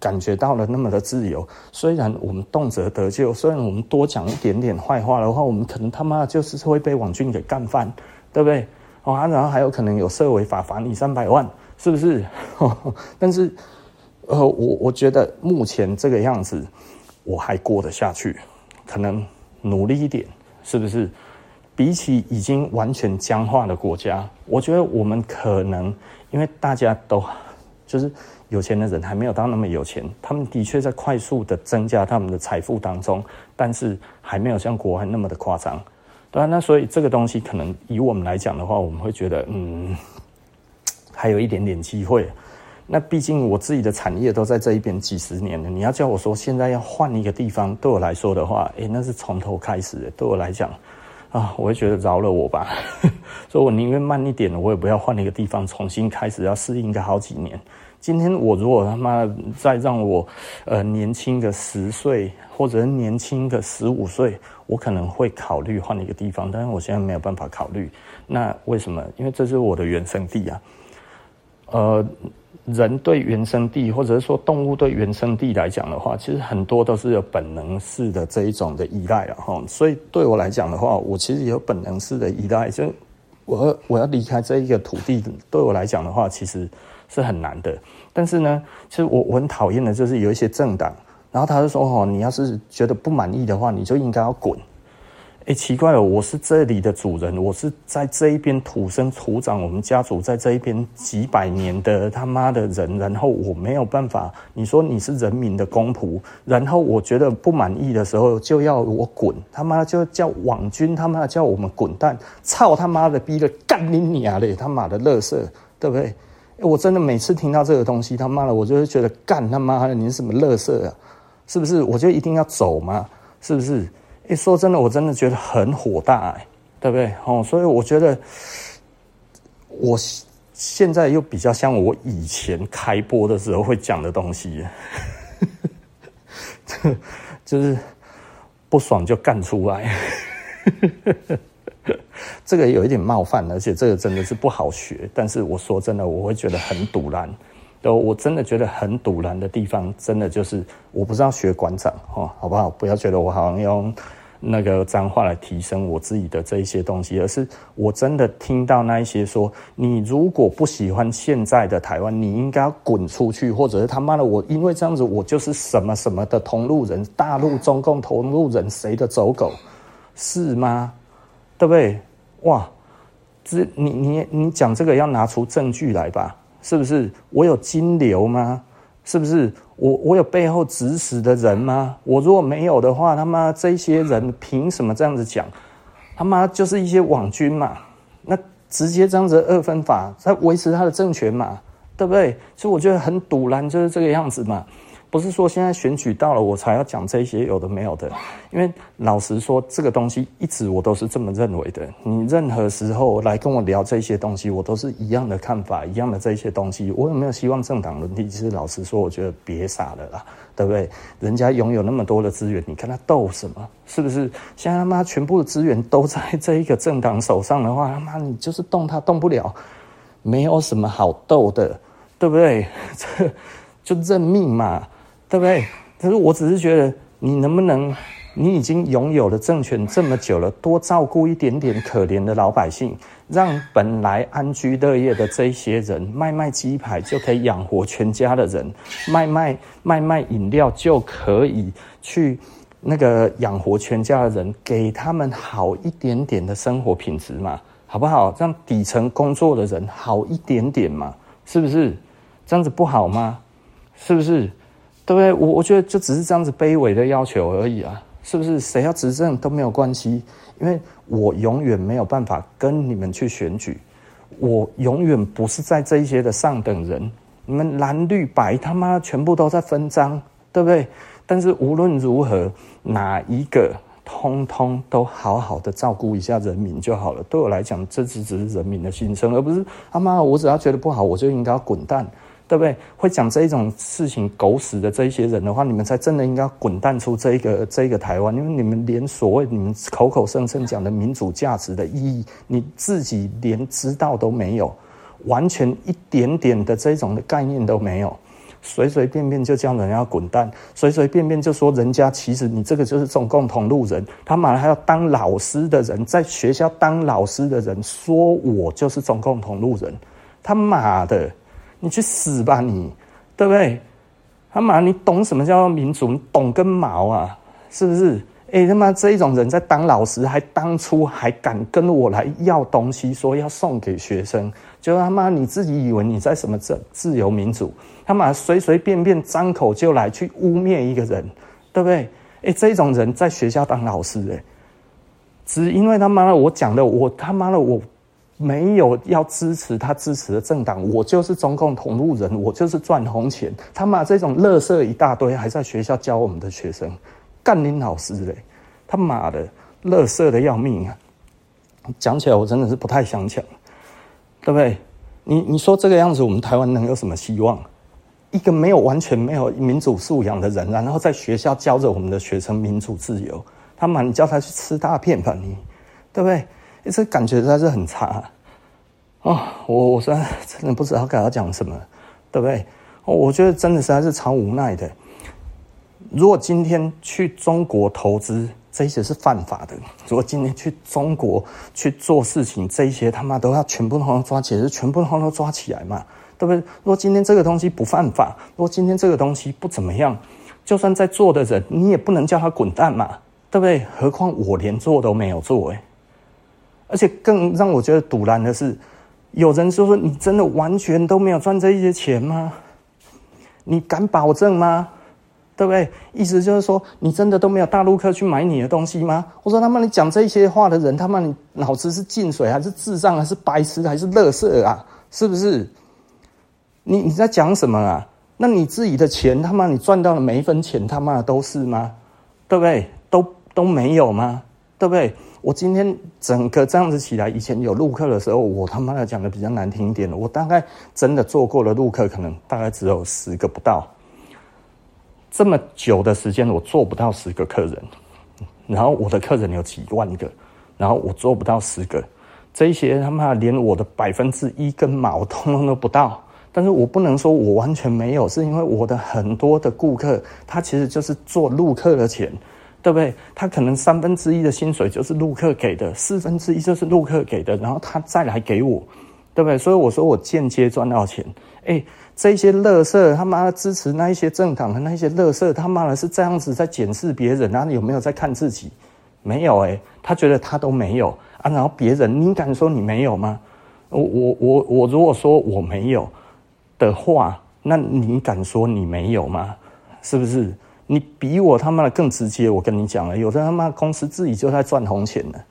感觉到了那么的自由，虽然我们动辄得咎，虽然我们多讲一点点坏话的话，我们可能他妈就是会被网军给干翻，对不对？哦，然后还有可能有涉违法罚你三百万，是不是？但是，呃，我我觉得目前这个样子我还过得下去，可能努力一点，是不是？比起已经完全僵化的国家，我觉得我们可能因为大家都就是有钱的人还没有到那么有钱，他们的确在快速的增加他们的财富当中，但是还没有像国外那么的夸张。对啊，那所以这个东西可能以我们来讲的话，我们会觉得嗯，还有一点点机会。那毕竟我自己的产业都在这一边几十年了，你要叫我说现在要换一个地方，对我来说的话，诶，那是从头开始的，对我来讲。啊，我会觉得饶了我吧，所以我宁愿慢一点，我也不要换一个地方重新开始，要适应个好几年。今天我如果他妈再让我呃年轻个十岁，或者年轻个十五岁，我可能会考虑换一个地方，但是我现在没有办法考虑。那为什么？因为这是我的原生地啊，呃。人对原生地，或者是说动物对原生地来讲的话，其实很多都是有本能式的这一种的依赖了哈。所以对我来讲的话，我其实有本能式的依赖，就我我要离开这一个土地，对我来讲的话，其实是很难的。但是呢，其实我我很讨厌的就是有一些政党，然后他就说哦，你要是觉得不满意的话，你就应该要滚。哎、奇怪了，我是这里的主人，我是在这一边土生土长，我们家族在这一边几百年的他妈的人，然后我没有办法。你说你是人民的公仆，然后我觉得不满意的时候就要我滚，他妈就叫网军，他妈叫我们滚蛋，操他妈的逼的干你娘嘞，他妈的乐色，对不对？欸，我真的每次听到这个东西，他妈的，我就会觉得干他妈的，你是什么乐色啊？是不是？我就一定要走吗？是不是？一说真的，我真的觉得很火大，欸，对不对？哦，所以我觉得我现在又比较像我以前开播的时候会讲的东西，就是不爽就干出来，这个有一点冒犯，而且这个真的是不好学。但是我说真的，我会觉得很赌烂。都我真的觉得很堵然的地方，真的就是我不知道学馆长哦，好不好？不要觉得我好像用那个脏话来提升我自己的这一些东西，而是我真的听到那一些说，你如果不喜欢现在的台湾，你应该滚出去，或者是他妈的我因为这样子，我就是什么什么的同路人，大陆中共同路人，谁的走狗是吗？对不对？哇，这你你你讲这个要拿出证据来吧。是不是我有金流吗？是不是我我有背后指使的人吗？我如果没有的话，他妈这些人凭什么这样子讲？他妈就是一些网军嘛，那直接这样子二分法在维持他的政权嘛，对不对？所以我觉得很堵然，就是这个样子嘛。不是说现在选举到了我才要讲这些有的没有的，因为老实说，这个东西一直我都是这么认为的。你任何时候来跟我聊这些东西，我都是一样的看法，一样的这些东西。我有没有希望政党轮替？其实老实说，我觉得别傻了啦，对不对？人家拥有那么多的资源，你跟他斗什么？是不是？现在他妈全部的资源都在这一个政党手上的话，他妈你就是动他动不了，没有什么好斗的，对不对？这就认命嘛。对不对？可是我只是觉得，你能不能，你已经拥有了政权这么久了，多照顾一点点可怜的老百姓，让本来安居乐业的这些人卖卖鸡排就可以养活全家的人，卖卖卖卖饮料就可以去那个养活全家的人，给他们好一点点的生活品质嘛，好不好？让底层工作的人好一点点嘛，是不是？这样子不好吗？是不是？对不对？我我觉得就只是这样子卑微的要求而已啊，是不是？谁要执政都没有关系，因为我永远没有办法跟你们去选举，我永远不是在这一些的上等人。你们蓝绿白他妈全部都在分赃，对不对？但是无论如何，哪一个通通都好好的照顾一下人民就好了。对我来讲，这只只是人民的心声，而不是他妈我只要觉得不好，我就应该要滚蛋。对不对？会讲这一种事情狗屎的这一些人的话，你们才真的应该滚蛋出这一个这一个台湾，因为你们连所谓你们口口声声讲的民主价值的意义，你自己连知道都没有，完全一点点的这种的概念都没有。随随便便就叫人家滚蛋，随随便便就说人家其实你这个就是中共同路人，他妈的还要当老师的人，在学校当老师的人说我就是中共同路人，他妈的，你去死吧你，对不对？他妈，你懂什么叫民主？你懂根毛啊，是不是？哎，他妈这一种人在当老师，还当初还敢跟我来要东西，说要送给学生，就他妈你自己以为你在什么自自由民主？他妈随随便便张口就来去污蔑一个人，对不对？哎，这种人在学校当老师，哎，只因为他妈的我讲的，我他妈的我没有要支持他支持的政党，我就是中共同路人，我就是赚红钱。他妈这种垃圾一大堆，还在学校教我们的学生。干你老师嘞！他妈的，垃圾的要命啊！讲起来我真的是不太想讲，对不对？你你说这个样子，我们台湾能有什么希望？一个没有完全没有民主素养的人，然后在学校教着我们的学生民主自由，他妈你叫他去吃大便吧你，对不对？这感觉实在是很差啊！我我说真的不知道该要讲什么，对不对？我觉得真的实在是超无奈的。如果今天去中国投资，这些是犯法的；如果今天去中国去做事情，这些他妈都要全部都抓起来，是全部都抓起来嘛？对不对？如果今天这个东西不犯法，如果今天这个东西不怎么样，就算在做的人，你也不能叫他滚蛋嘛？对不对？何况我连做都没有做，诶，而且更让我觉得赌烂的是，有人说说你真的完全都没有赚这一些钱吗？你敢保证吗？对不对？意思就是说，你真的都没有大陆客去买你的东西吗？我说他妈，你讲这些话的人，他妈你脑子是进水还是智障还是白痴还是垃圾啊？是不是？你你在讲什么啊？那你自己的钱，他妈你赚到了每一分钱，他妈的都是吗？对不对？都都没有吗？对不对？我今天整个这样子起来，以前有录客的时候，我他妈的讲的比较难听一点的，我大概真的做过的录客，可能大概只有十个不到。这么久的时间，我做不到十个客人，然后我的客人有几万个，然后我做不到十个，这些他妈连我的百分之一根毛通通都不到。但是我不能说我完全没有，是因为我的很多的顾客，他其实就是做录客的钱，对不对？他可能三分之一的薪水就是陆客给的，四分之一就是陆客给的，然后他再来给我，对不对？所以我说我间接赚到钱，哎。这些乐色他妈的支持那一些政党的那一些乐色，他妈的是这样子在检视别人，啊有没有在看自己？没有诶、欸，他觉得他都没有啊。然后别人，你敢说你没有吗？我我我我如果说我没有的话，那你敢说你没有吗？是不是？你比我他妈的更直接。我跟你讲了，有的他妈公司自己就在赚红钱了。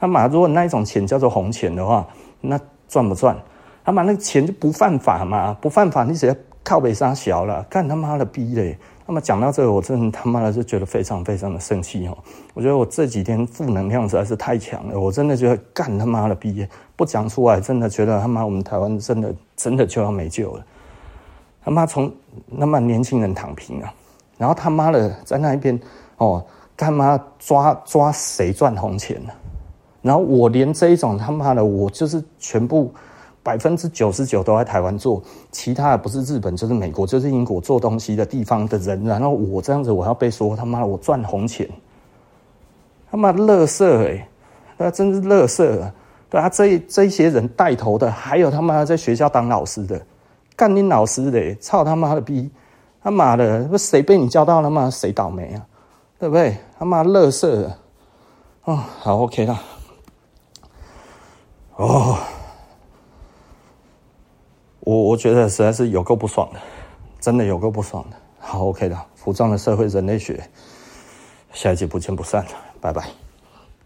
他妈如果那一种钱叫做红钱的话，那赚不赚？他妈那个钱就不犯法嘛，不犯法，你只要靠北沙小了，干他妈的逼嘞！那么讲到这个，我真他妈的就觉得非常非常的生气哦。我觉得我这几天负能量实在是太强了，我真的觉得干他妈的逼，不讲出来，真的觉得他妈我们台湾真的真的就要没救了。他妈从那么年轻人躺平啊，然后他妈的在那一边哦，干嘛抓抓谁赚红钱呢？然后我连这一种他妈的，我就是全部。百分之九十九都在台湾做，其他的不是日本就是美国就是英国做东西的地方的人，然后我这样子我要被说他妈的我赚红钱，他妈的垃圾哎、那真是垃圾啊！对啊，这这些人带头的，还有他妈在学校当老师的，干你老师的，操他妈的逼，他妈的不谁被你教到了吗？谁倒霉啊？对不对？他妈垃圾啊！哦，好 OK 啦，哦。我我觉得实在是有够不爽的，真的有够不爽的。好，OK 的，服装的社会人类学，下一集不见不散，拜拜。